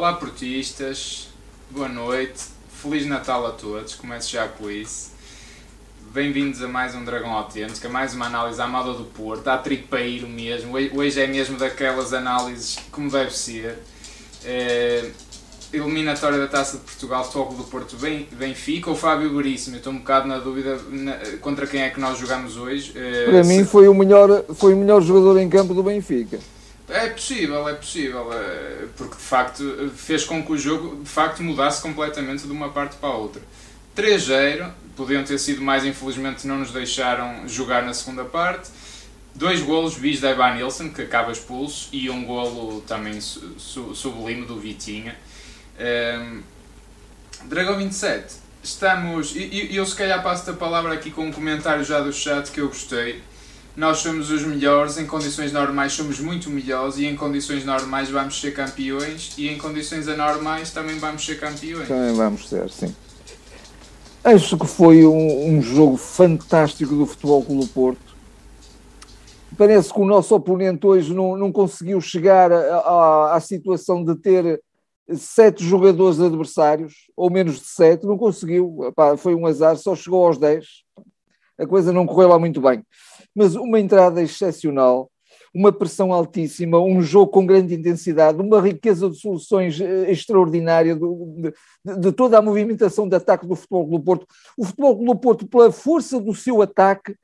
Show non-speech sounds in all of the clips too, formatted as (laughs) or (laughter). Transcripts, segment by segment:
Olá, portistas. Boa noite. Feliz Natal a todos. Começo já com isso. Bem-vindos a mais um Dragão Autêntico, a mais uma análise à moda do Porto, à tripeiro mesmo. Hoje é mesmo daquelas análises como deve ser. É, eliminatória da Taça de Portugal, Foco do Porto Benfica ou Fábio Veríssimo? Estou um bocado na dúvida na, contra quem é que nós jogamos hoje. É, Para se... mim foi o, melhor, foi o melhor jogador em campo do Benfica. É possível, é possível, é, porque de facto fez com que o jogo de facto mudasse completamente de uma parte para a outra. 3-0, podiam ter sido mais, infelizmente não nos deixaram jogar na segunda parte. Dois golos bis da Evan Nilsson, que acaba expulso, e um golo também su sublime do Vitinha. Um, ehm, Dragão 27, estamos. E eu, eu se calhar passo a palavra aqui com um comentário já do chat que eu gostei nós somos os melhores, em condições normais somos muito melhores e em condições normais vamos ser campeões e em condições anormais também vamos ser campeões. Também vamos ser, sim. Acho que foi um, um jogo fantástico do Futebol Clube Porto. Parece que o nosso oponente hoje não, não conseguiu chegar à situação de ter sete jogadores adversários, ou menos de sete, não conseguiu. Epá, foi um azar, só chegou aos dez. A coisa não correu lá muito bem mas uma entrada excepcional, uma pressão altíssima, um jogo com grande intensidade, uma riqueza de soluções eh, extraordinária de, de, de toda a movimentação de ataque do Futebol do Porto. O Futebol do Porto, pela força do seu ataque,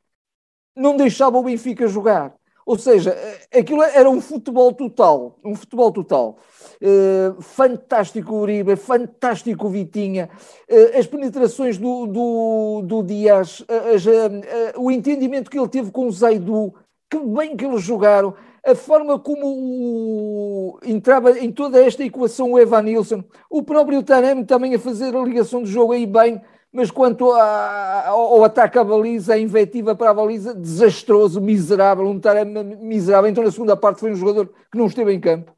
não deixava o Benfica jogar. Ou seja, eh, aquilo era um futebol total, um futebol total. Uh, fantástico Uribe, fantástico Vitinha, uh, as penetrações do, do, do Dias, uh, o entendimento que ele teve com o Zaidu, que bem que eles jogaram, a forma como o, entrava em toda esta equação o Evan Nilsson, o próprio Taremi também a fazer a ligação de jogo aí bem, mas quanto a, ao, ataque à baliza, a invetiva para a baliza, desastroso, miserável, um Taremi miserável. Então, na segunda parte, foi um jogador que não esteve em campo,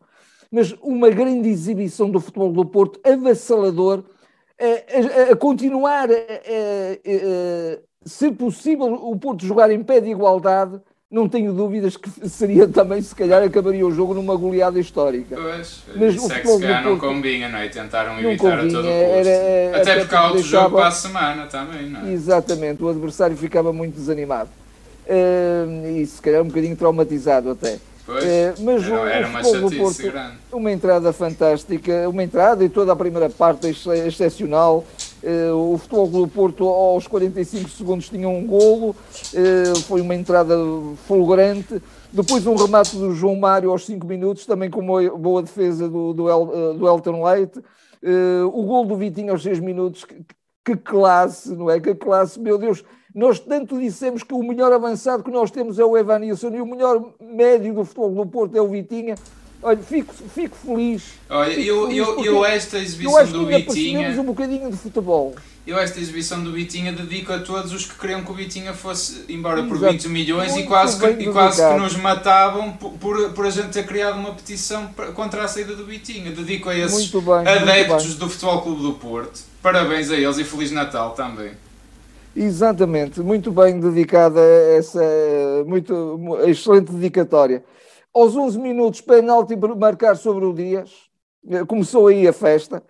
mas uma grande exibição do futebol do Porto, avassalador, a, a, a continuar, a, se possível, o Porto jogar em pé de igualdade não tenho dúvidas que (laughs) seria também, se calhar, acabaria o jogo numa goleada histórica. Pois, mas isso o é que se calhar não combina, não é? Tentaram evitar a todo custo. Era, até, até porque há outro deixava... jogo para a semana também, não é? Exatamente, o adversário ficava muito desanimado. Uh, e se calhar um bocadinho traumatizado até. Pois, uh, mas era, o, era uma chatice grande. Uma entrada fantástica, uma entrada e toda a primeira parte excepcional. Uh, o Futebol Clube Porto aos 45 segundos tinha um golo, uh, foi uma entrada fulgurante. Depois um remate do João Mário aos 5 minutos, também com uma boa defesa do, do, El, uh, do Elton Leite. o gol do Vitinho aos 6 minutos, que, que, classe, não é? Que classe, meu Deus! Nós tanto dissemos que o melhor avançado que nós temos é o Evanilson e o melhor médio do Futebol do Porto é o Vitinha. Olha, fico, fico feliz. Olha, fico eu, feliz eu, eu esta exibição do Vitinha. um bocadinho de futebol. Eu esta exibição do Vitinha dedico a todos os que queriam que o Vitinha fosse embora por Exato. 20 milhões e quase, que, e quase que nos matavam por, por, por, a gente ter criado uma petição contra a saída do Vitinha. Dedico a esses bem, adeptos do Futebol Clube do Porto. Parabéns a eles e Feliz Natal também. Exatamente, muito bem dedicada essa muito excelente dedicatória aos 11 minutos, penalti para marcar sobre o Dias. Eh, começou aí a festa.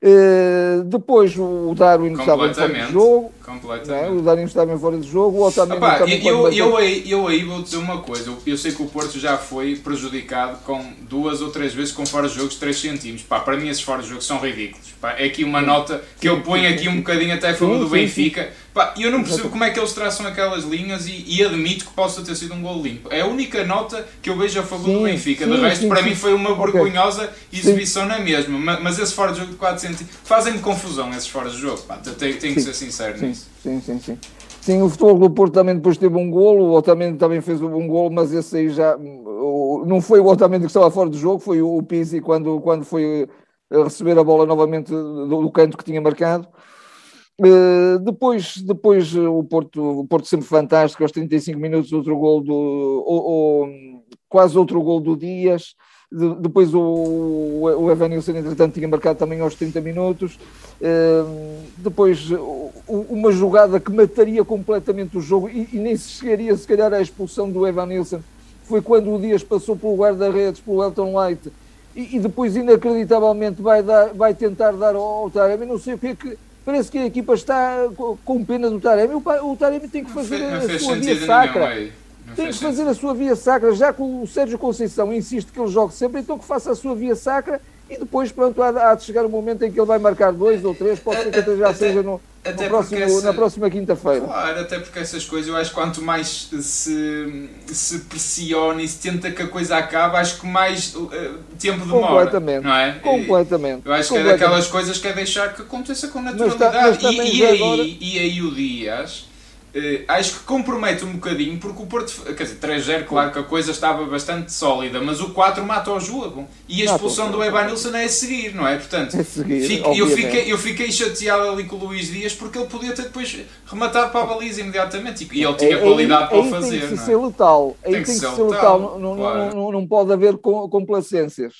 Uh, depois o Darwin estava fora de jogo. Completamente. Né? O Darwin estava fora de jogo. O Otamendi Opa, também eu, eu, eu, aí, eu aí vou dizer uma coisa. Eu, sei que o Porto já foi prejudicado com duas ou três vezes com fora de jogos 3 centímetros. Pá, para mim esses fora de jogos são ridículos. Pá, é aqui uma nota que eu ponho aqui um bocadinho até a favor do Benfica. Pá, eu não percebo como é que eles traçam aquelas linhas e, e, admito que possa ter sido um gol limpo. É a única nota que eu vejo a favor sim, do Benfica. Sim, de resto, sim, para mim foi uma vergonhosa okay. exibição na mesma. Mas, mas esse fora de jogo de 4 centímetros fazem-me confusão esses fora de jogo. Pá, tenho, tenho que ser sincero nisso. Sim, sim, sim. Sim, o Futebol do Porto também depois teve um golo, o Otamendi também fez um golo, mas esse aí já não foi o Otamendi que estava fora do jogo, foi o Pizzi quando, quando foi receber a bola novamente do, do canto que tinha marcado. Uh, depois, depois o, Porto, o Porto sempre fantástico, aos 35 minutos, outro gol do. Ou, ou, quase outro gol do Dias. De, depois o, o Evanilson, entretanto, tinha marcado também aos 30 minutos. Uh, depois uma jogada que mataria completamente o jogo e, e nem se chegaria, se calhar, à expulsão do Evanilson. Foi quando o Dias passou pelo guarda-redes, pelo Elton Light e, e, depois inacreditavelmente vai, dar, vai tentar dar ao Taremi, não sei o que é que parece que a equipa está com pena do Taremi, o, o Taremi tem que fazer não a, fez sua via sacra. Não Tem que fazer a sua via sacra, já que o Sérgio Conceição insiste que ele jogue sempre, então que faça a sua via sacra e depois, pronto, há, há de chegar o momento em que ele vai marcar dois ou três, pode ser que até já seja no, no até próximo, porque essa- na próxima quinta-feira. Claro, até porque essas coisas, eu acho que quanto mais se, se pressiona e se tenta que a coisa acabe, acho que mais eh, tempo demora. Completamente. Não é? Completamente. Eu acho que é daquelas coisas que é deixar que aconteça com tá- naturalidade. mas também e, e aí, agora- e aí o Dias. Eh, acho que compromete um bocadinho porque o Porto, quer dizer, 3-0, claro que a coisa estava bastante sólida, mas o 4 mata o jogo e a Mata o expulsão do. Evanilson é a seguir, não é? Portanto, É seguir, fico- eu, fiquei, eu fiquei chateado ali com o Luís Dias porque ele podia ter depois rematado para a baliza imediatamente e ele tinha Aí- qualidade para o fazer. Tem que não é? ser letal. Aí tem que ser letal. Não, não, claro. não, não pode haver com- complacências.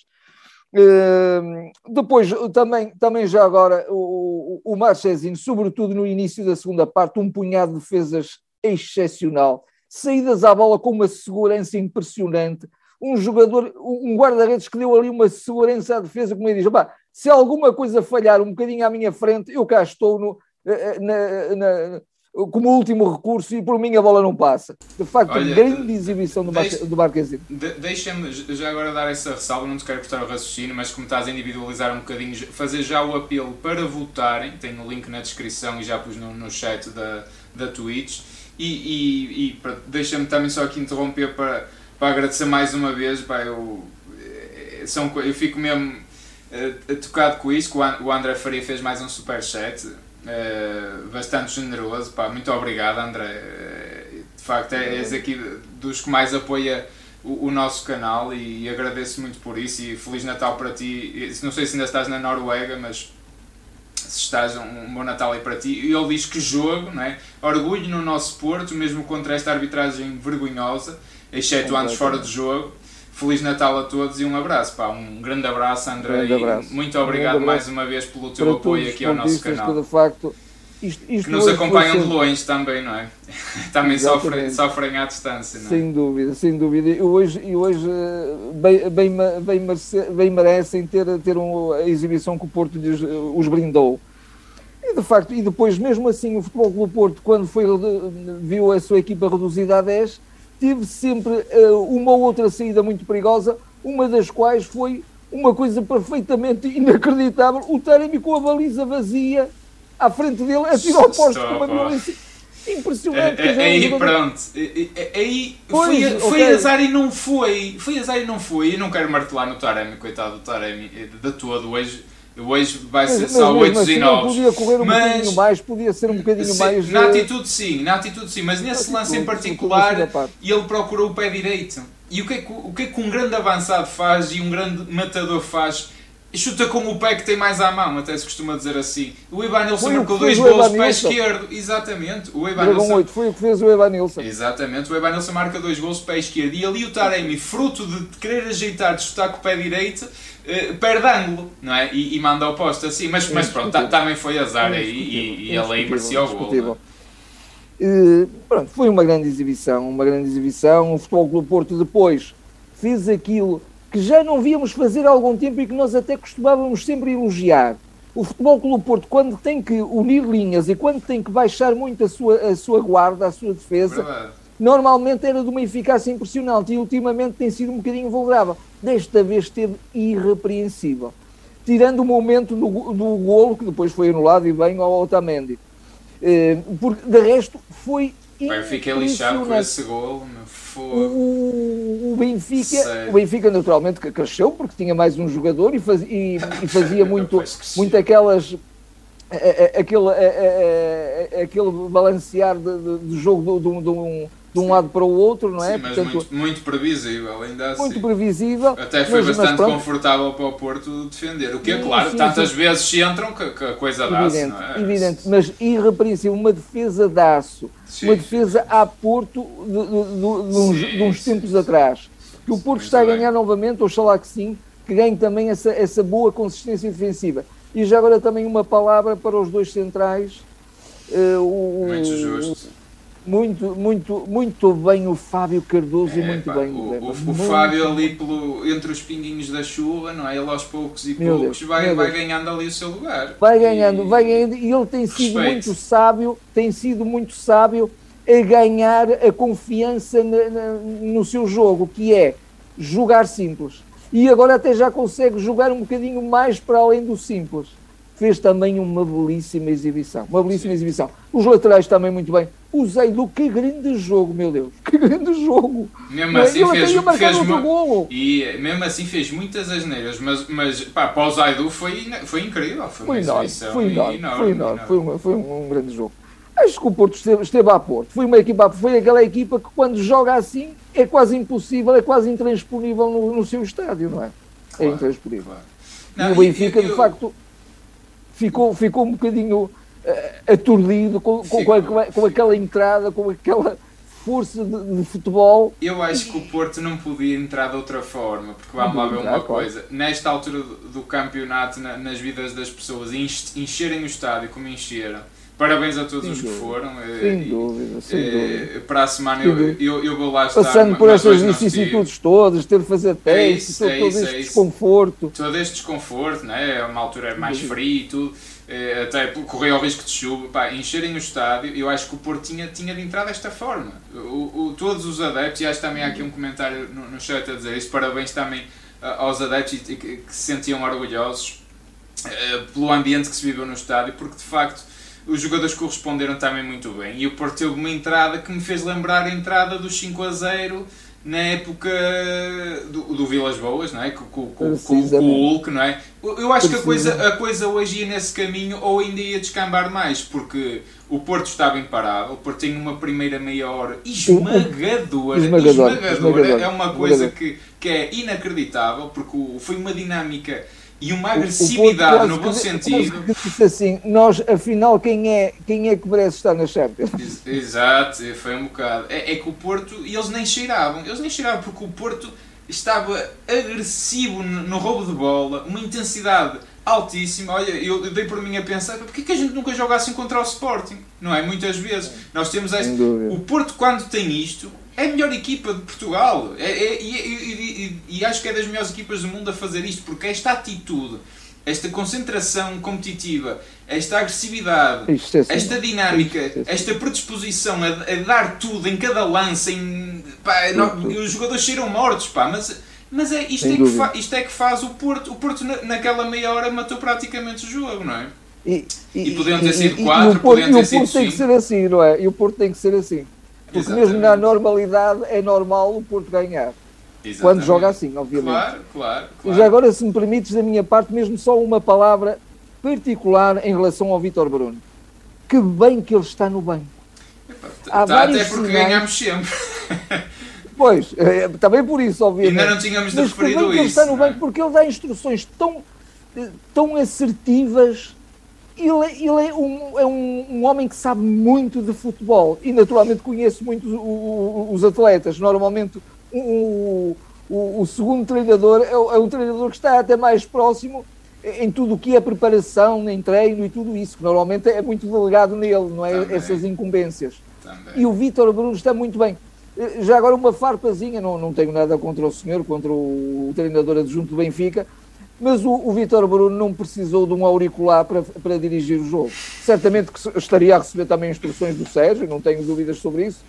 Depois, também, também já agora, o, o Marchesino, sobretudo no início da segunda parte, um punhado de defesas excepcional. Saídas à bola com uma segurança impressionante. Um jogador, um guarda-redes que deu ali uma segurança à defesa, como ele diz: "Opá, se alguma coisa falhar um bocadinho à minha frente, eu cá estou no, eh, na- na- como último recurso e por mim a bola não passa. De facto, Olha, grande exibição do, Marque- do Marquezine. De- Deixa-me já agora dar essa ressalva, não te quero cortar o raciocínio, mas como estás a individualizar um bocadinho, fazer já o apelo para votarem, tem o link na descrição e já pus no, no chat da, da Twitch. E, e, e deixa-me também só aqui interromper para, para agradecer mais uma vez, pá, eu, eh, são, eu fico mesmo eh, tocado com isso, que o An- o André Faria fez mais um superchat, eh, bastante generoso, pá, muito obrigado André, Eh, de facto é, és aqui dos que mais apoia o, o nosso canal e agradeço muito por isso e Feliz Natal para ti, não sei se ainda estás na Noruega, mas se estás um, bom Natal aí para ti. E ele diz que jogo, não é? Orgulho no nosso Porto, mesmo contra esta arbitragem vergonhosa, exceto anos fora de jogo. Feliz Natal a todos e um abraço, pá, um grande abraço André Grande e abraço. muito obrigado mais uma vez pelo teu Para apoio aqui ao nosso canal. que de facto isto, isto Que nos acompanham de sempre- longe também, não é? (laughs) Também sofrem, Exatamente. sofrem à distância, não é? Sem dúvida, sem dúvida. E hoje, e hoje eh, bem, bem, bem, merece- bem merecem ter, ter um- a exibição que o Porto lhes, eh, os brindou. E de facto, e depois, mesmo assim, o Futebol Clube Porto, quando foi, redu- viu a sua equipa reduzida a 10, teve sempre eh, uma ou outra saída muito perigosa, uma das quais foi uma coisa perfeitamente (laughs) inacreditável: o Taremi com a baliza vazia à frente dele, atirou ao posto com uma violência impressionante. É- dizer, é- um Aí pronto, É- é- aí Pois, foi, foi ok. azar e não foi, foi azar e não foi, eu não quero martelar no Taremi, coitado do Taremi, de todo, hoje, hoje vai Mas, ser mas só 8 assim, e 9. podia correr um Mas- bocadinho mais, podia ser um bocadinho Sim, mais. na eh, atitude sim, na atitude sim, mas nesse atitude, lance em particular ele procurou o pé direito. E o que, é que, o que é que um grande avançado faz e um grande matador faz? Chuta com o pé que tem mais à mão, até se costuma dizer assim. O Ivan Nilsson Foi o marcou dois gols pé esquerdo. Exatamente. O Ivan Dragão Nilsson 8, foi o que fez o Evanilson. Exatamente, o Evanilson marca dois gols pé esquerdo e ali o Taremi, fruto de querer ajeitar, de chutar com o pé direito, eh, perde ângulo, não é? E, e manda ao posto assim. Mas, mas pronto, ta- também foi azar aí e, e ele aí merecia o gol. É? Pronto, foi uma grande exibição, uma grande exibição. O Futebol Clube Porto depois fez aquilo que já não víamos fazer há algum tempo e que nós até costumávamos sempre elogiar. O Futebol Clube Porto, quando tem que unir linhas e quando tem que baixar muito a sua, a sua guarda, a sua defesa, Verdade. Normalmente era de uma eficácia impressionante e ultimamente tem sido um bocadinho vulnerável. Desta vez esteve irrepreensível. Tirando o momento do, do golo, que depois foi anulado e bem ao Otamendi. Eh, porque de resto foi Eu fiquei lixado com esse gol, meu O, o- Benfica, o Benfica naturalmente cresceu porque tinha mais um jogador e, faz- e- e (laughs) fazia muito, muito aquelas a- a- aquele, a- aquele balancear de, de- de jogo de, de um, de um lado para o outro, não é? Sim, mas Portanto, muito, muito previsível, ainda assim. muito previsível. Até foi mas- mas bastante pronto, confortável para o Porto defender. O que é claro, sim, tantas sim. vezes se entram que, que a coisa dá-se, não é? evidente, mas irrepreensível, uma defesa de aço, uma defesa a Porto de, de- de- de uns, uns tempos atrás. Que o Porto Muito está a ganhar novamente, oxalá que sim, que ganhe também essa, essa boa consistência defensiva. E já agora também uma palavra para os dois centrais, eh, o, Muito justo. Muito, muito, muito bem o Fábio Cardoso é, e muito pá, bem o, o, o, o Fábio ali pelo, entre os pinguinhos da chuva, não é? Ele aos poucos e Meu poucos Deus, vai, vai Deus. ganhando ali o seu lugar. vai ganhando, E- vai ganhando e ele tem sido Respeito. muito sábio, tem sido muito sábio a ganhar a confiança na- na- no seu jogo, que é jogar simples. E agora até já consegue jogar um bocadinho mais para além do simples. Fez também uma belíssima exibição, uma belíssima exibição. Os laterais também muito bem. O Zeidu, que grande jogo, meu Deus, que grande jogo. Mesmo é? assim fez, fez outro golo. E mesmo assim fez muitas asneiras, mas, mas pá, para o Zaidu foi, foi incrível. Foi, Foi uma enorme, exibição foi enorme, enorme, foi enorme, foi, uma- foi um, um grande jogo. Acho que o Porto esteve, esteve a Porto. Foi uma equipa, foi aquela equipa que quando joga assim é quase impossível, é quase intransponível no, no seu estádio, não é? É Claro, intransponível. claro. e Não, o Benfica, eu- de eu- facto, ficou, ficou um bocadinho eh, aturdido com, com, com, a- com aquela entrada, com aquela força de, de futebol. Eu acho que o Porto não podia entrar de outra forma, porque vamos lá ver uma claro. coisa. Nesta altura do, do campeonato, na- nas vidas das pessoas, enche- encherem o estádio como encheram. Parabéns a todos Sem os que foram. eh, Sem dúvida, sem eh, dúvida. Para a semana Sem eu, eu, eu vou lá estar. Passando por essas vicissitudes todas, ter de fazer testes, isso, todo, é todo isso, este é isso. desconforto. todo este desconforto, né? é uma altura mais frio e tudo, até correr o risco de chuva, pá, encherem o estádio, eu acho que o Porto tinha, tinha de entrar desta forma. O, o- todos os adeptos, e acho que também há aqui um comentário no, no chat a dizer isso, parabéns também aos adeptos que, que se sentiam orgulhosos eh, pelo ambiente que se viveu no estádio, porque de facto os jogadores corresponderam também muito bem. E o Porto teve uma entrada que me fez lembrar a entrada dos 5 a 0 na época do, do Vilas Boas, não é? Com, com, com, com- o. Hulk, não é? Eu acho que a coisa, a coisa hoje ia nesse caminho ou ainda ia descambar mais, porque o Porto estava imparável, o Porto tem uma primeira meia hora esmagadora, Esmagadora, esmagadora, esmagadora, é uma coisa esmagadora. que, que é inacreditável, porque foi uma dinâmica e uma agressividade no bom sentido. (laughs) disse assim, nós afinal quem é, quem é que merece estar na Champions? Ex- Exato, foi um bocado. É, é que o Porto, e eles nem cheiravam, eles nem cheiravam porque o Porto estava agressivo no, roubo de bola, uma intensidade altíssima. Olha, eu eu dei por mim a pensar, porquê que a gente nunca joga assim contra o Sporting? Não é? Muitas vezes. Nós temos este, o Porto, quando tem isto, é a melhor equipa de Portugal. É, é- e, e- e- e acho que é das melhores equipas do mundo a fazer isto, porque esta atitude, esta concentração competitiva, esta agressividade, é esta dinâmica, é esta predisposição a, a dar tudo em cada lance, em, pá, não- Tudo, tudo. os jogadores cheiram mortos, pá, mas, mas é, isto, Sem é que fa- isto é que faz o Porto. O Porto, na- naquela meia hora, matou praticamente o jogo, não é? E, E podiam ter sido e- e quatro, o Porto, podiam e ter o sido Porto tem que cinco. ser assim, não é? E o Porto tem que ser assim. Porque Exatamente. mesmo na normalidade é normal o Porto ganhar. Quando Exatamente. joga assim, obviamente. Claro, claro, E claro. já agora, se me permites, da minha parte, mesmo só uma palavra particular em relação ao Vítor Bruno. Que bem que ele está no banco. Há tá, até porque sinais- ganhámos sempre. (laughs) Pois, é, também por isso, obviamente. Ainda não tínhamos Mas que bem referido que ele está no é? banco porque ele dá instruções tão, eh, tão assertivas. Ele, é- ele é, um, é um, um homem que sabe muito de futebol e naturalmente conhece muito o- o- os atletas. Normalmente o, o, segundo treinador é, é um treinador que está até mais próximo em tudo o que é preparação, em treino e tudo isso, que normalmente é muito delegado nele, não é? Também. Essas incumbências. Também. E o Vítor Bruno está muito bem. Eh, Já agora uma farpazinha, não, não tenho nada contra o senhor, contra o, o treinador adjunto do Benfica, mas o, o Vítor Bruno não precisou de um auricular para, para dirigir o jogo. Certamente que estaria a receber também instruções do Sérgio, não tenho dúvidas sobre isso,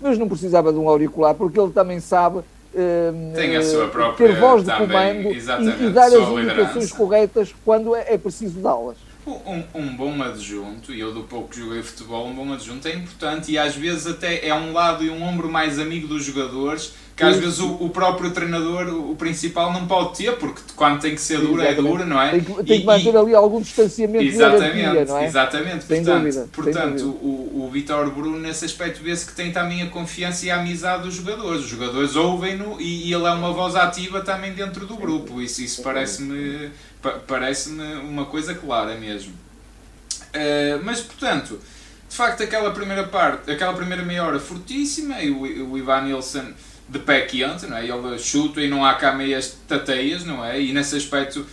mas não precisava de um auricular, porque ele também sabe eh, Tem a sua eh, própria ter voz de comando e, e dar as indicações corretas quando é, é preciso dá-las. Um, um bom adjunto, e eu do pouco que joguei futebol, um bom adjunto é importante e às vezes até é um lado e um ombro mais amigo dos jogadores que às vezes o, o próprio treinador, o principal, não pode ter, porque quando tem que ser dura é dura, não é? Tem que, tem que manter e- ali algum distanciamento Exatamente, hierarquia, não é? exatamente. Portanto, dúvida, portanto o, o Vitor Bruno, nesse aspecto, vê-se que tem também a confiança e a amizade dos jogadores. Os jogadores ouvem-no e, e ele é uma voz ativa também dentro do grupo. Isso, isso parece-me pa- parece-me uma coisa clara mesmo. Eh, mas, portanto, de facto, aquela primeira parte, aquela primeira meia hora fortíssima e o, o Ivan Nilsson de pé quente, não é? Ele chuta e não há cá meias tateias, não é? E nesse aspecto.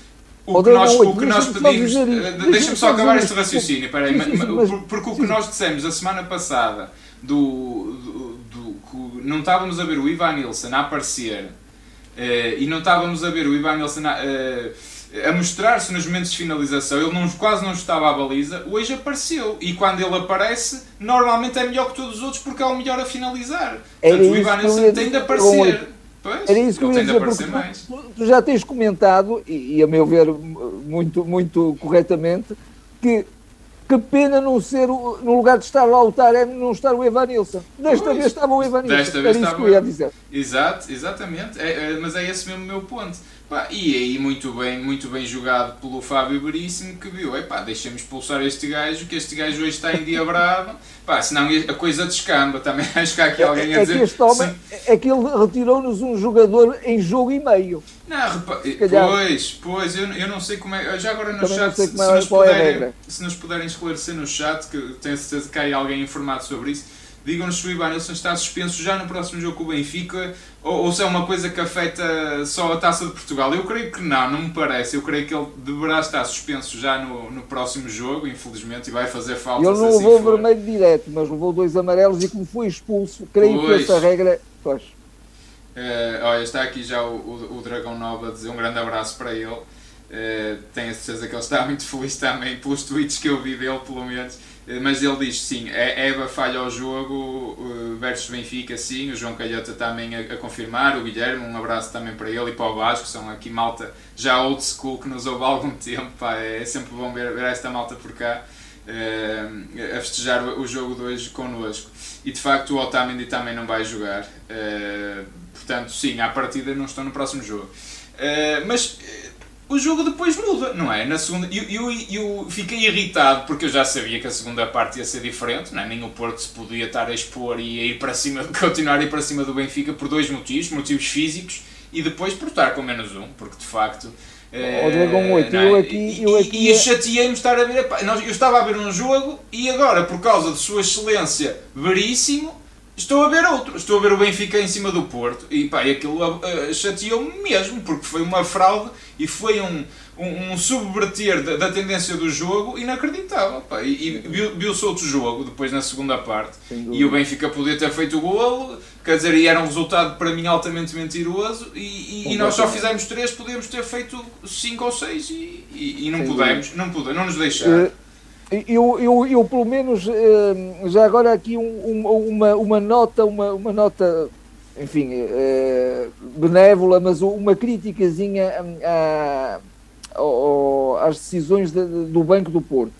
O Oh, que nós, não, o que nós pedimos. eh, deixa-me só só acabar este raciocínio, peraí, mas- por- porque o que nós dissemos a semana passada do, do, do, não estávamos a ver o Ivan Nilsson a aparecer uh, e não estávamos a ver o Ivan Nilsson a, uh, a mostrar-se nos momentos de finalização, ele não, quase não estava à baliza, hoje apareceu. E quando ele aparece, normalmente é melhor que todos os outros porque é o melhor a finalizar. Portanto, o Ivan tem de aparecer. Pois, Era isso que eu ia dizer, porque tu, tu, já tens comentado, e, e, a meu ver muito, muito corretamente, que que pena não ser, o, no lugar de estar lá o Taremi, não estar o Evanilson. Desta pois, vez estava o Evanilson. Desta vez estava... isso que eu ia dizer. Exato, exatamente. É, é, mas é esse mesmo o meu ponto. Pá, e aí muito bem, muito bem jogado pelo Fábio Veríssimo que viu, epá, deixa-me expulsar este gajo, que este gajo hoje está endiabrado, (laughs) pá, senão a coisa descamba, também (laughs) acho que há aqui alguém a é, dizer... É que este homem, é que ele retirou-nos um jogador em jogo e meio. Não, repa... pois, pois, eu, eu não sei como é, já agora no também chat, se, se, nos puderem, se nos puderem esclarecer no chat, que tenho certeza que há alguém informado sobre isso, digam-nos se o Ivanilson está suspenso já no próximo jogo com o Benfica ou, ou, se é uma coisa que afeta só a Taça de Portugal. Eu creio que não, não me parece. Eu creio que ele deverá estar suspenso já no, no próximo jogo, infelizmente, e vai fazer falta. Ele não assim levou assim vermelho direto, mas levou dois amarelos e como foi expulso, creio pois. que essa regra. Pois. Uh, olha, está aqui já o, o, o Dragão Nova a dizer um grande abraço para ele. Uh, tenho a certeza que ele está muito feliz também pelos tweets que eu vi dele, pelo menos. Mas ele diz sim, é Eva falha ao jogo eh, versus Benfica, sim. O João Calhota também a, a, confirmar. O Guilherme, um abraço também para ele e para o Vasco, são aqui malta já old school que nos ouve há algum (laughs) tempo. Pá, é sempre bom ver, ver esta malta por cá uh, a festejar o, o jogo de hoje connosco. E de facto o Otamendi também não vai jogar. Uh, portanto, sim, à partida não estão no próximo jogo. Uh, mas o jogo depois muda, não é? Na segunda, eu, eu, eu fiquei irritado porque eu já sabia que a segunda parte ia ser diferente, não é? nem o Porto se podia estar a expor e a ir para cima, (laughs) continuar a ir para cima do Benfica por dois motivos, motivos físicos e depois por estar com menos um, porque de facto. É, Dragão 8, eu aqui, eu aqui... E, e, e chateei-me estar a ver. Eu estava a ver um jogo e agora, por causa de Sua Excelência Veríssimo, Estou a ver outro, estou a ver o Benfica em cima do Porto e pá, aquilo uh, chateou-me mesmo, porque foi uma fraude e foi um, um, um subverter da, da, tendência do jogo inacreditável. Pá, e, e viu-se outro jogo depois na segunda parte e o Benfica podia ter feito o golo, quer dizer, e era um resultado para mim altamente mentiroso e, e, e nós só fizemos três, podíamos ter feito cinco ou seis e, e não pudemos, não pudemos, não nos deixaram. Uh eu, eu, eu pelo menos, eh, já agora aqui um, uma, uma nota, uma, uma nota, enfim, eh, benévola, mas uma criticazinha a, a, às decisões de, do Banco do Porto.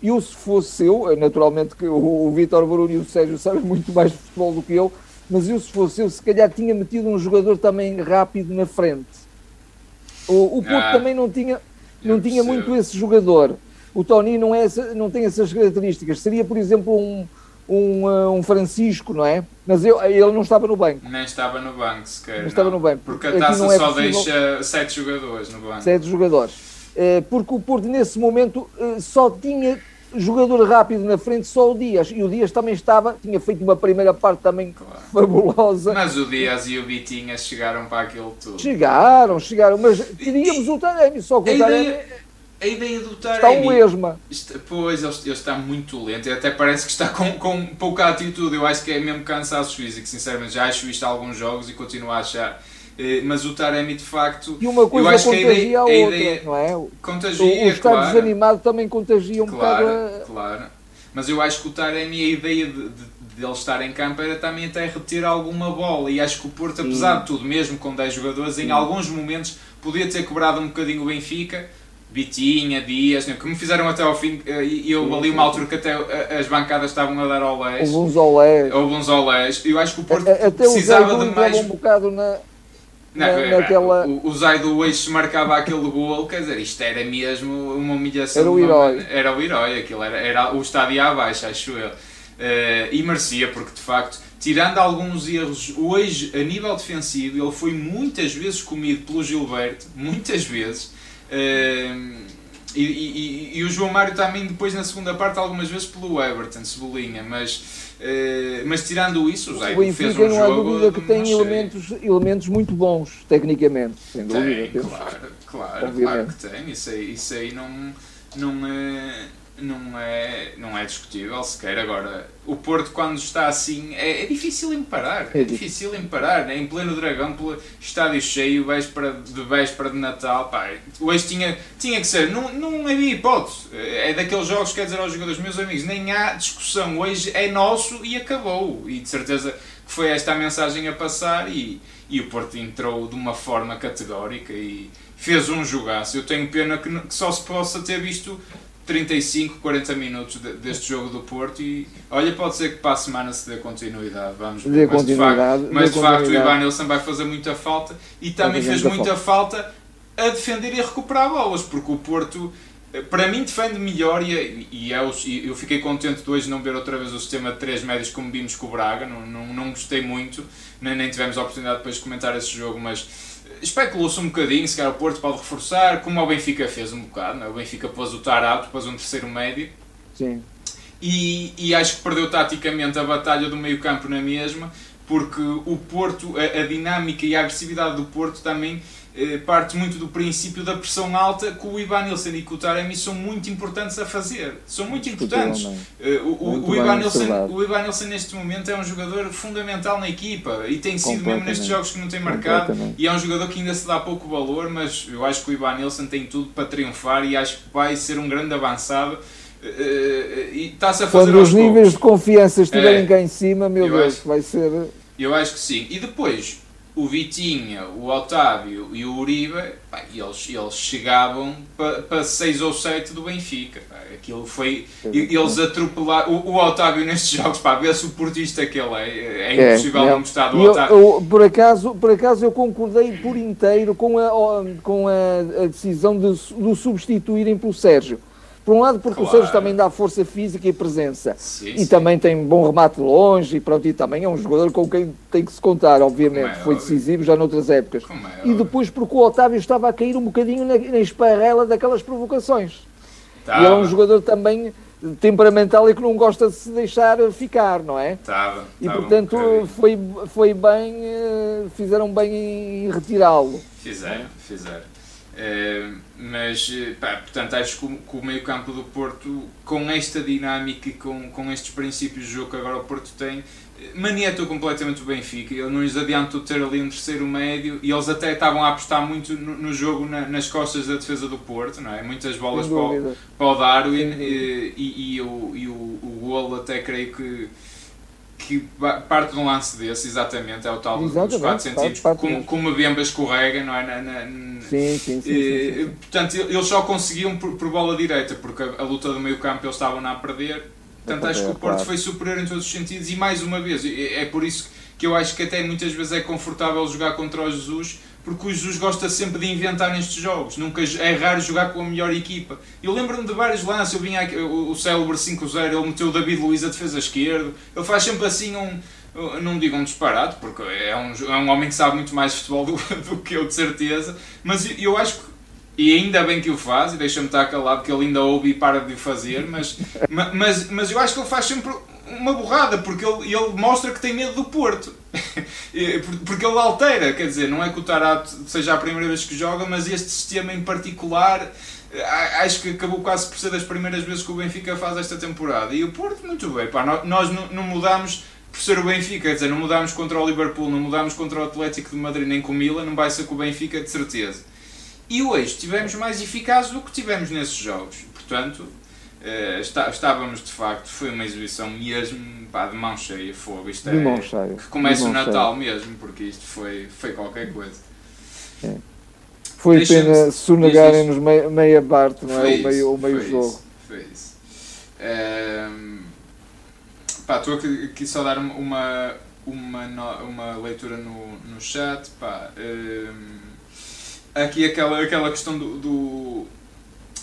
Eu, se fosse eu, naturalmente que o, o Vítor Barulho e o Sérgio sabem muito mais de futebol do que eu, mas eu, se fosse eu, se calhar tinha metido um jogador também rápido na frente. O, o Porto ah, também não tinha, não tinha muito esse jogador. O Tony não, é, não tem essas características. Seria, por exemplo, um, um, uh, um Francisco, não é? Mas eu, ele não estava no banco. Nem estava no banco sequer. Não estava no banco. Porque a taça é só possível... deixa sete jogadores no banco. Sete jogadores. Uh, porque o Porto, nesse momento, uh, só tinha jogador rápido na frente, só o Dias. E o Dias também estava, tinha feito uma primeira parte também claro. fabulosa. Mas o Dias e o Vitinha chegaram para aquilo tudo. Chegaram, chegaram. Mas teríamos o Taremi, só que o Taremi... Ideia a ideia do Taremi... Está um esma. Pois, ele, ele, está muito lento e até parece que está com, com pouca atitude. Eu acho que é mesmo cansaço físico, sinceramente. Já acho isto alguns jogos e continuo a achar. Eh, mas o Taremi, de facto... E uma coisa eu acho contagia que a, ideia, a outra, ideia, não é? Contagia, o, o estar claro. desanimado também contagia um claro, bocado. Claro, Mas eu acho que o Taremi, a ideia de, de, de ele estar em campo era também até reter alguma bola. E acho que o Porto, apesar Sim. de tudo, mesmo com 10 jogadores, Sim. em alguns momentos podia ter cobrado um bocadinho o Benfica Bitinha, Dias, que me fizeram até ao fim, eh, e eu ali uma altura que até eh, as bancadas estavam a dar olés. Houve uns olés. Houve uns olés. Eu acho que o Porto até precisava de mais... um bocado na... Não, na, naquela... O, o Zay do Eixo marcava aquele gol, quer dizer, isto era mesmo uma humilhação. Era o herói. Era o herói, aquilo era, era o estádio abaixo, acho eu. Uh, e merecia, porque de facto, tirando alguns erros hoje a nível defensivo, ele foi muitas vezes comido pelo Gilberto, muitas vezes. Uh, e, e, e, o João Mário também depois na segunda parte algumas vezes pelo Everton, Cebolinha, mas, uh, mas tirando isso, o Zé fez um não há dúvida que tem elementos, elementos muito bons, tecnicamente, sem dúvida. Tem, claro, claro, claro que tem, isso aí, isso aí não, não, é, não é, não é discutível sequer. Agora, o Porto, quando está assim, é, é difícil em parar. É, é difícil em parar. Né? Em pleno Dragão, estádio cheio, véspera, de véspera de Natal. Pá, hoje tinha, tinha que ser. Não, não havia hipótese. É daqueles jogos, quer dizer aos jogadores, meus amigos, nem há discussão. Hoje é nosso e acabou. E de certeza que foi esta a mensagem a passar. E, e o Porto entrou de uma forma categórica e fez um jogaço. Eu tenho pena que, que só se possa ter visto 35, 40 minutos de, deste jogo do Porto e olha, pode ser que para a semana se dê continuidade, vamos ver. Mas, de facto, mas de facto o Ivan Nilsson vai fazer muita falta e também fez muita falta a defender e a recuperar bolas, porque o Porto para mim defende melhor e, e eu, eu fiquei contente de hoje não ver outra vez o sistema de 3 médios como vimos com o Braga, não, não, não gostei muito, nem, nem tivemos a oportunidade depois de comentar esse jogo, mas especulou-se um bocadinho, se calhar o Porto pode reforçar, como o Benfica fez um bocado, não? É? o Benfica pôs o Tarap, pôs um terceiro médio. Sim. E, e acho que perdeu taticamente a batalha do meio campo na mesma, porque o Porto, a, a dinâmica e a agressividade do Porto também parte muito do princípio da pressão alta que o Ivan Nilsson e que o Taremi são muito importantes a fazer. São muito importantes. Eh, o, o, o, Ivan Nilsson, o Ivan Nilsson neste momento é um jogador fundamental na equipa e tem sido mesmo nestes jogos que não tem marcado e é um jogador que ainda se dá pouco valor, mas eu acho que o Ivan Nilsson tem tudo para triunfar e acho que vai ser um grande avançado. Uh, e está-se a fazer Quando os níveis poucos. de confiança estiverem é, cá em cima, meu Deus, acho, vai ser. Eu acho que sim. E depois, o Vitinha, o Otávio e o Uribe, pá, eles, eles chegavam para pa 6 ou 7 do Benfica. Pá. Aquilo foi. Eles atropelaram. O, o Otávio nestes (laughs) jogos, pá, vê-se o portista que ele é. É, é impossível é, não gostar do eu, Otávio. Eu, por, acaso, por acaso eu concordei por inteiro com a, com a, a decisão de, de substituírem pelo Sérgio por um lado, porque claro. o Sérgio também dá força física e presença. Sim, e sim. também tem bom remate de longe e pronto, e também é um jogador com quem tem que se contar, obviamente. É Foi decisivo já noutras épocas. É e depois porque o Otávio estava a cair um bocadinho na, na esparrela daquelas provocações. Tá, e é um jogador também temperamental e que não gosta de se deixar ficar, não é? Tava, e portanto um foi, foi bem, eh, fizeram bem em retirá-lo. Fizeram, fizeram. É, mas, eh, pá, portanto, acho que o, que o meio campo do Porto, com esta dinâmica e com, com estes princípios de jogo que agora o Porto tem, eh, manietou completamente o Benfica. Eu não lhes adianto ter ali um terceiro médio e eles até estavam a apostar muito no, no jogo na, nas costas da defesa do Porto, não é? Muitas bolas para o, para o Darwin e, e, e, o, e o, o golo até creio que que parte de um lance desse, exatamente, é o tal exatamente, dos 4 centímetros, como, como a Bemba escorrega, não é? Na, na, sim, sim, sim, e, sim, sim, Portanto, eles só conseguiam por, por bola direita, porque a, a, luta do meio campo eles estavam a perder. Portanto, acho que o Porto claro. foi superior em todos os sentidos e mais uma vez, é, é por isso que eu acho que até muitas vezes é confortável jogar contra o Jesus, porque o Jesus gosta sempre de inventar nestes jogos. Nunca é raro jogar com a melhor equipa. Eu lembro-me de vários lances. Eu vinha aqui, o, o célebre 5-0, ele meteu o David Luiz a defesa esquerda. Ele faz sempre assim um. Não digo um disparate, porque é um, é um homem que sabe muito mais futebol (laughs) do, do que eu, de certeza. Mas eu, eu acho que e ainda bem que o faz, e deixa-me estar calado que ele ainda ouve e para de o fazer, mas, (laughs) mas, mas eu acho que ele faz sempre uma borrada, porque ele, ele mostra que tem medo do Porto. (laughs) porque ele altera, quer dizer, não é que o Tarato seja a primeira vez que joga, mas este sistema em particular acho que acabou quase por ser das primeiras vezes que o Benfica faz esta temporada. E o Porto, muito bem, pá, nós não, mudamos por ser o Benfica, quer dizer, não mudámos contra o Liverpool, não mudámos contra o Atlético de Madrid nem com o Milan, não vai ser com o Benfica de certeza. E hoje estivemos mais eficazes do que tivemos nesses jogos. Portanto, Uh, está, estávamos de facto, foi uma exibição mesmo pá, de mão cheia, fogo. Isto é, de mão cheia. Que começa o Natal cheia. mesmo, porque isto foi, foi qualquer coisa. É. Foi pena sonegarem-nos meia, meia parte, não é? Isso, o meio, o meio foi jogo. Isso, foi isso. Ehm, pá, estou aqui, aqui só dar uma, uma, uma leitura no, no chat. Pá, ehm, aqui aquela, aquela questão do, do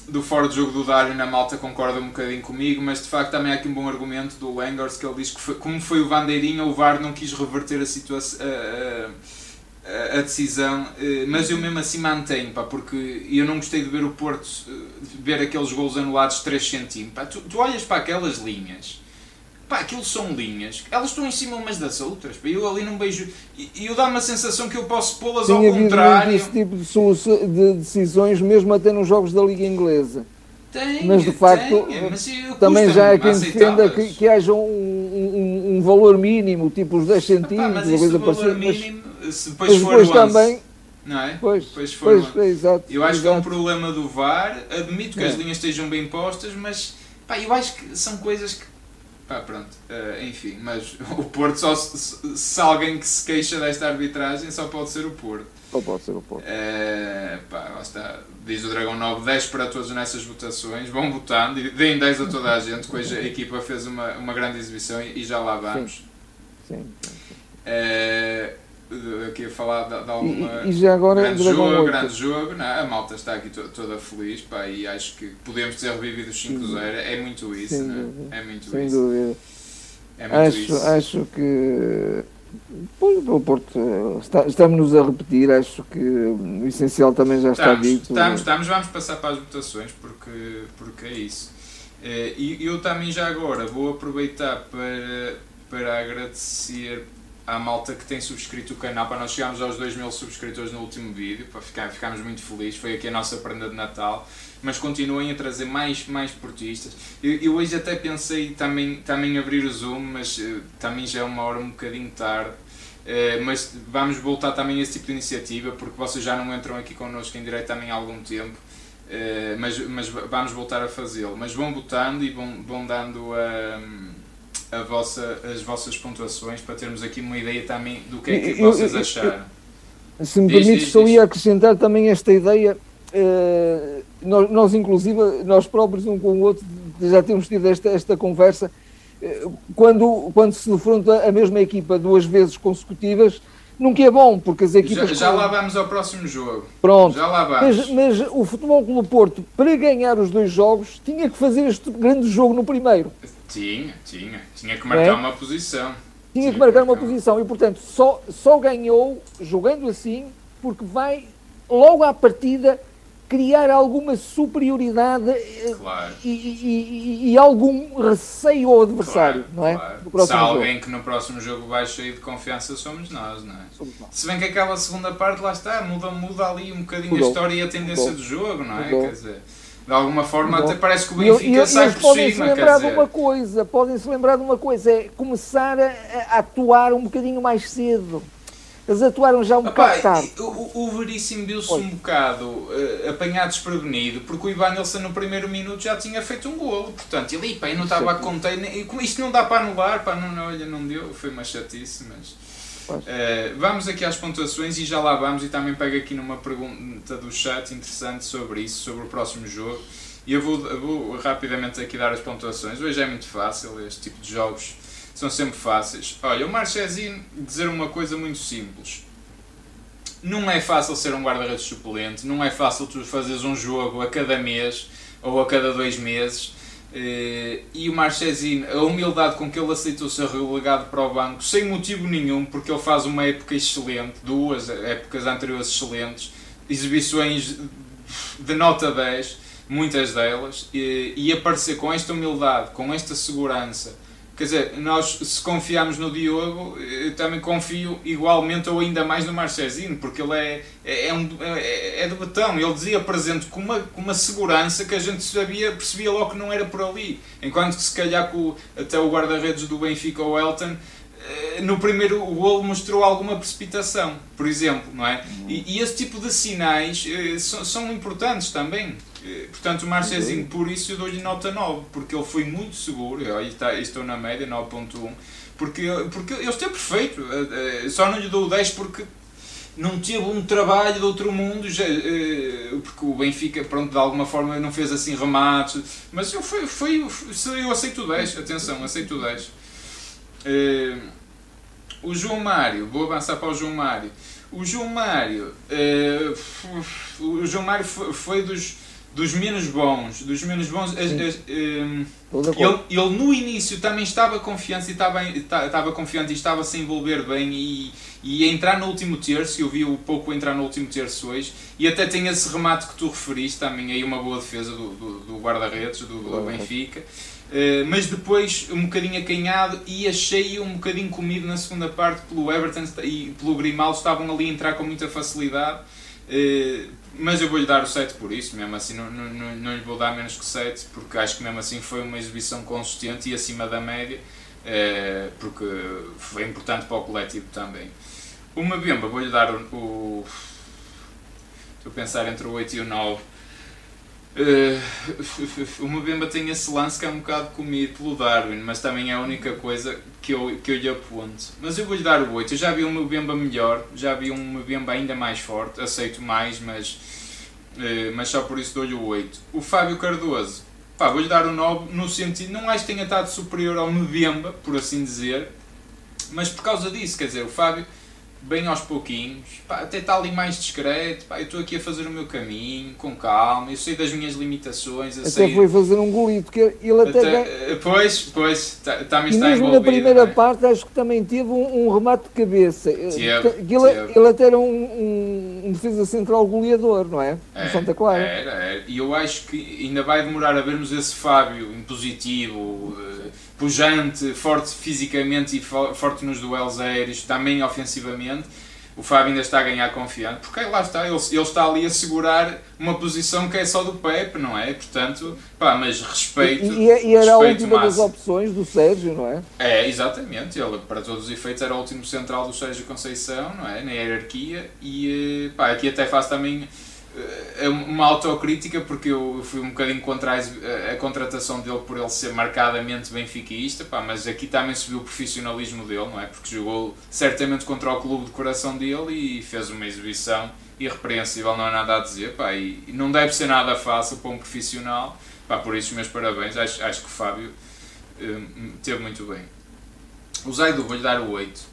do fora de jogo do Dário na malta concorda um bocadinho comigo, mas de facto também há aqui um bom argumento do Langers que ele diz que foi, como foi o Vandeirinha, o VAR não quis reverter a situação. A, a, a, decisão, eh, mas eu mesmo assim mantenho, pá, porque eu não gostei de ver o Porto eh, ver aqueles gols anulados 3 centímetros. Tu, tu olhas para aquelas linhas Pá, aquilo são linhas, elas estão em cima umas das outras. Pá. Eu ali não beijo. E eu dá-me a sensação que eu posso pô-las ao contrário. esse tipo de, de, decisões, mesmo até nos jogos da Liga Inglesa. Tem, mas de facto tem, mas também já há quem defenda que, que haja um, um, um, valor mínimo, tipo os 10 centímetros, mas coisa parecida. Mínimo, mas, depois, mas depois também. Não é? Pois, depois pois, é, exato, eu acho exato. que é um problema do VAR. Admito que é. as linhas estejam bem postas, mas pá, eu acho que são coisas que Pá, pronto, uh, enfim, mas (laughs) o Porto só se, se, alguém que se queixa desta arbitragem só pode ser o Porto. Ou pode ser o Porto. Uh, pá, lá está. Diz o Dragão 9, 10 para todos nessas votações. Vão votando e deem 10 a toda a gente, que hoje a equipa fez uma, uma grande exibição e, e já lá vamos. Sim. sim, sim. Uh, aqui a falar de, de alguma e, e, já agora grande jogo, grande jogo, não, a malta está aqui to, toda feliz pá, e acho que podemos ter revivido os 5-0, é muito isso, Sem né? é muito Sem isso. dúvida. É muito acho, isso. acho que pois, o Porto está, estamos a repetir, acho que o essencial também já está estamos, dito. Estamos, estamos, vamos passar para as votações porque, porque é isso. Eh, e eu também já agora vou aproveitar para, para agradecer à malta que tem subscrito o canal. Para nós chegámos aos 2 mil subscritores no último vídeo, para ficar, ficámos muito felizes. Foi aqui a nossa prenda de Natal. Mas continuem a trazer mais, mais portistas. Eu, eu hoje até pensei também, também abrir o Zoom, mas uh, também já é uma hora um bocadinho tarde. Uh, mas vamos voltar também a esse tipo de iniciativa, porque vocês já não entram aqui connosco em direto também há algum tempo. Uh, mas, mas vamos voltar a fazê-lo. Mas vão votando e vão, vão dando a. Um, a vossa, as vossas pontuações para termos aqui uma ideia também do que é que eu, vocês eu, acharam. Se me permite, só ia acrescentar também esta ideia. Uh, nós, nós, inclusive, nós próprios, um com o outro, já temos tido esta, esta conversa. Uh, quando, quando se defronta a mesma equipa duas vezes consecutivas, nunca é bom, porque as equipas. Já, já lá vamos ao próximo jogo. Pronto. Já lá vamos. Mas, mas o Futebol Clube Porto, para ganhar os dois jogos, tinha que fazer este grande jogo no primeiro. Tinha, tinha. Tinha que marcar é? uma posição. Tinha, tinha que marcar uma posição e, portanto, só, só ganhou jogando assim porque vai logo à partida criar alguma superioridade eh, claro. e, e, e, algum receio ao adversário, claro, não é? Claro. Se há alguém jogo. que no próximo jogo vai cheio de confiança somos nós, não é? Somos nós. Se bem que aquela segunda parte lá está, muda, muda ali um bocadinho Mudou. a história e a tendência Mudou. do jogo, não é? Mudou. Quer dizer, de alguma forma até parece que o Benfica sai por podem cima. Se lembrar de uma coisa, podem se lembrar de uma coisa, é começar a, a atuar um bocadinho mais cedo. Eles atuaram já um Opa, bocado tarde. O, o Veríssimo viu-se um bocado uh, apanhado desprevenido, porque o Ivan Nilsson no primeiro minuto já tinha feito um golo. Portanto, ele pá, não estava a conter. Isto não dá para anular, pá, não, olha, não deu. Foi uma chatice, mas. Uh, vamos aqui às pontuações e já lá vamos. E também pego aqui numa pergunta do chat interessante sobre isso, sobre o próximo jogo. E eu vou, eu vou rapidamente aqui dar as pontuações. Hoje é muito fácil, este tipo de jogos são sempre fáceis. Olha, o Marchesino dizer uma coisa muito simples. Não é fácil ser um guarda-redes suplente, não é fácil tu fazeres um jogo a cada mês ou a cada dois meses e o Marchesino, a humildade com que ele aceitou ser relegado para o banco, sem motivo nenhum, porque ele faz uma época excelente, duas épocas anteriores excelentes, exibições de nota 10, muitas delas, e, e aparecer com esta humildade, com esta segurança Quer dizer, nós se confiamos no Diogo, eu também confio igualmente ou ainda mais no Marchezinho, porque ele é, é, é, um, é, é de betão. Ele dizia presente com uma, com uma segurança que a gente sabia, percebia logo que não era por ali. Enquanto que se calhar com, até o guarda-redes do Benfica, o Elton, eh, no primeiro golo mostrou alguma precipitação, por exemplo, não é? E, e esse tipo de sinais eh, são, são importantes também. Eh, portanto, o Marchezinho, por isso eu dou-lhe nota 9, porque ele foi muito seguro, eu aí está, estou na média, 9.1, porque, porque ele esteve perfeito, eh, eh, só não lhe dou o 10 porque não teve um trabalho de outro mundo, porque o Benfica, pronto, de alguma forma não fez assim remates, mas eu, foi, foi, eu aceito o 10, atenção, aceito o 10. O João Mário, vou avançar para o João Mário. O João Mário, o João Mário foi dos dos menos bons, dos menos bons, as, as, um, ele, ele no início também estava confiante e estava, estava confiante e estava a se envolver bem e, e a entrar no último terço, eu vi o pouco entrar no último terço hoje, e até tem esse remate que tu referiste, também aí uma boa defesa do, do, do guarda-redes, do, do Benfica, uh, mas depois um bocadinho acanhado e achei um bocadinho comido na segunda parte pelo Everton e pelo Grimaldo, estavam ali a entrar com muita facilidade, Uh, mas eu vou-lhe dar o 7 por isso, mesmo assim não, não, não, lhe vou dar menos que 7, porque acho que mesmo assim foi uma exibição consistente e acima da média, uh, porque foi importante para o coletivo também. Uma Bemba, vou-lhe dar o, o. Estou a pensar entre o 8 e o 9 Uh, o Mbemba tem esse lance que é um bocado comido pelo Darwin, mas também é a única coisa que eu, que eu lhe aponto. Mas eu vou-lhe dar o 8. Eu já vi um Mbemba melhor, já vi um Mbemba ainda mais forte, aceito mais, mas, uh, mas só por isso dou-lhe o 8. O Fábio Cardoso, pá, vou-lhe dar o 9 no sentido, não acho que tenha estado superior ao Mbemba, por assim dizer, mas por causa disso, quer dizer, o Fábio bem aos pouquinhos, pá, até está ali mais discreto, pá, eu estou aqui a fazer o meu caminho, com calma, eu sei das minhas limitações. até sei... foi fazer um golito, que ele até... até Pois, pois, está, está, e está mesmo na primeira é? parte acho que também teve um, um remate de cabeça. Teve, que ele, ele até era um, um, um, defesa central goleador, não é? é no Santa Clara. Era, era, e eu acho que ainda vai demorar a vermos esse Fábio impositivo, eh, pujante, forte fisicamente e forte nos duelos aéreos, também ofensivamente. O Fábio ainda está a ganhar confiança, porque lá está, ele, ele está ali a segurar uma posição que é só do Pepe, não é? Portanto, pá, mas respeito. E, e, e era a última máximo. das opções do Sérgio, não é? É, exatamente. Ele, para todos os efeitos, era o último central do Sérgio Conceição, não é? Na hierarquia. E, eh, pá, aqui até faço também é uma autocrítica porque eu fui um bocadinho contra a, a, contratação dele por ele ser marcadamente benfiquista, pá, mas aqui também se viu o profissionalismo dele, não é? Porque jogou certamente contra o clube de coração dele e fez uma exibição irrepreensível, não há nada a dizer, pá, e, não deve ser nada fácil para um profissional, pá, por isso meus parabéns, acho, acho que o Fábio um, teve muito bem. O Zaidu vou-lhe dar o 8, uh,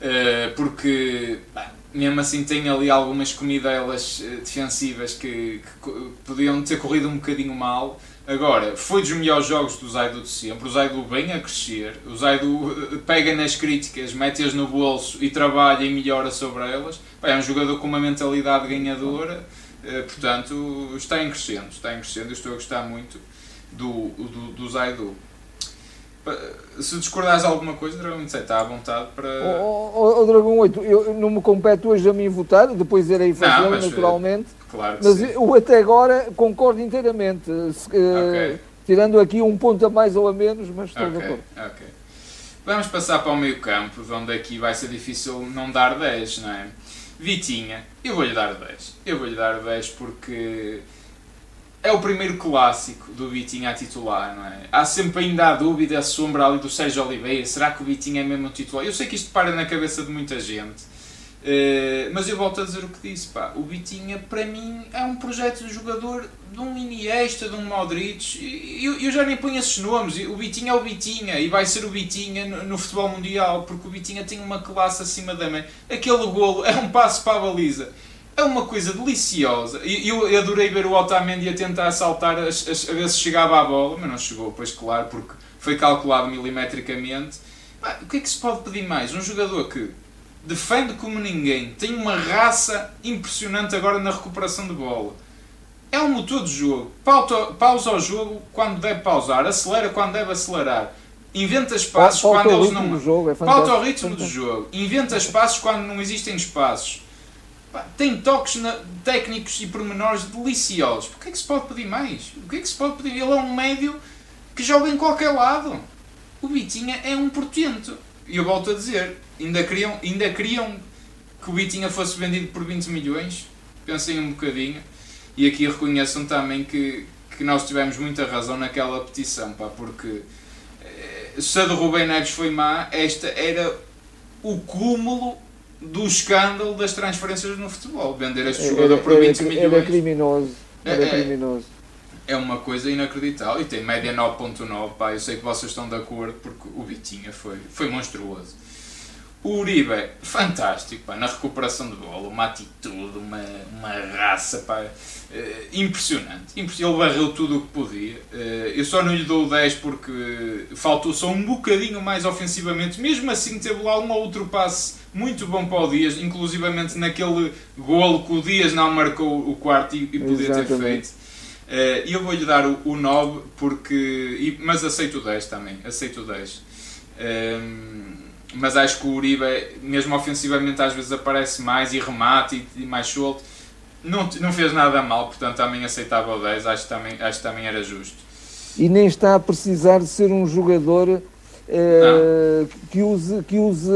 eh, porque pá, mesmo assim tem ali algumas comidelas eh, defensivas que, que, podiam ter corrido um bocadinho mal. Agora, foi dos melhores jogos do Zaidu de sempre. O Zaidu vem a crescer. O Zaidu eh, pega nas críticas, mete-as no bolso e trabalha e melhora sobre elas. É um jogador com uma mentalidade ganhadora. Eh, portanto, está em crescendo. Está em crescendo. Estou a gostar muito do, do, do Zaidu. Se discordares alguma coisa, Dragão 27 está à vontade para. O, o, o Dragão 8, eu, não me compete hoje a mim votar, depois irei fazê-lo naturalmente. Claro mas sim. eu até agora concordo inteiramente. Se, okay. uh, tirando aqui um ponto a mais ou a menos, mas estou okay. de acordo. Ok. Vamos passar para o meio campo, onde aqui vai ser difícil não dar 10, não é? Vitinha, eu vou-lhe dar 10. Eu vou-lhe dar 10 porque é o primeiro clássico do Vitinho a titular, não é? Há sempre ainda a dúvida, a sombra ali do Sérgio Oliveira, será que o Vitinho é mesmo titular? Eu sei que isto para na cabeça de muita gente, uh, mas eu volto a dizer o que disse, pá, o Vitinha para mim é um projeto de jogador de um Iniesta, de um Modric, eu, eu já nem ponho esses nomes, o Vitinha é o Vitinha e vai ser o Vitinha no, no futebol mundial, porque o Vitinha tem uma classe acima da mãe, aquele golo é um passo para a baliza, é uma coisa deliciosa. E eu, eu adorei ver o Otamendi a tentar saltar a, a, a, ver se chegava à bola, mas não chegou, pois claro, porque foi calculado milimetricamente. O que é que se pode pedir mais? Um jogador que defende como ninguém, tem uma raça impressionante agora na recuperação de bola. É um motor de jogo. Pausa, pausa o jogo quando deve pausar, acelera quando deve acelerar. Inventa espaços quando eles não. Jogo, é Pauta o ritmo do jogo. Inventa espaços quando não existem espaços tem toques na, técnicos e pormenores deliciosos. O que é que se pode pedir mais? O que é que se pode pedir? Ele é um médio que joga em qualquer lado. O Bitinha é um portento. E eu volto a dizer, ainda queriam, ainda queriam que o Bitinha fosse vendido por 20 milhões. Pensem um bocadinho. E aqui reconheçam também que, que nós tivemos muita razão naquela petição, pá, porque eh, se a do Rubem Neves foi má, esta era o cúmulo do escândalo das transferências no futebol. Vender este jogador por 20 era, milhões. Era criminoso. Era é, criminoso. É uma coisa inacreditável. E tem média 9.9, pá. Eu sei que vocês estão de acordo porque o Vitinha foi, foi monstruoso. O Uribe, fantástico, pá, na recuperação de bola, uma atitude, uma, uma raça, pá, uh, impressionante. Ele barreu tudo o que podia. Uh, eu só não lhe dou o 10 porque faltou só um bocadinho mais ofensivamente. Mesmo assim, teve lá um outro passe muito bom para o Dias, inclusivamente naquele golo que o Dias não marcou o quarto e, e podia Exatamente. ter feito. Uh, eu vou-lhe dar o, o 9, porque, e, mas aceito o 10 também, aceito o 10. Um, mas acho que o Uribe, mesmo ofensivamente, às vezes aparece mais e remate e, e mais solto. Não, não fez nada mal, portanto também aceitava o 10, acho que também, acho que também era justo. E nem está a precisar de ser um jogador eh, que, use, que use,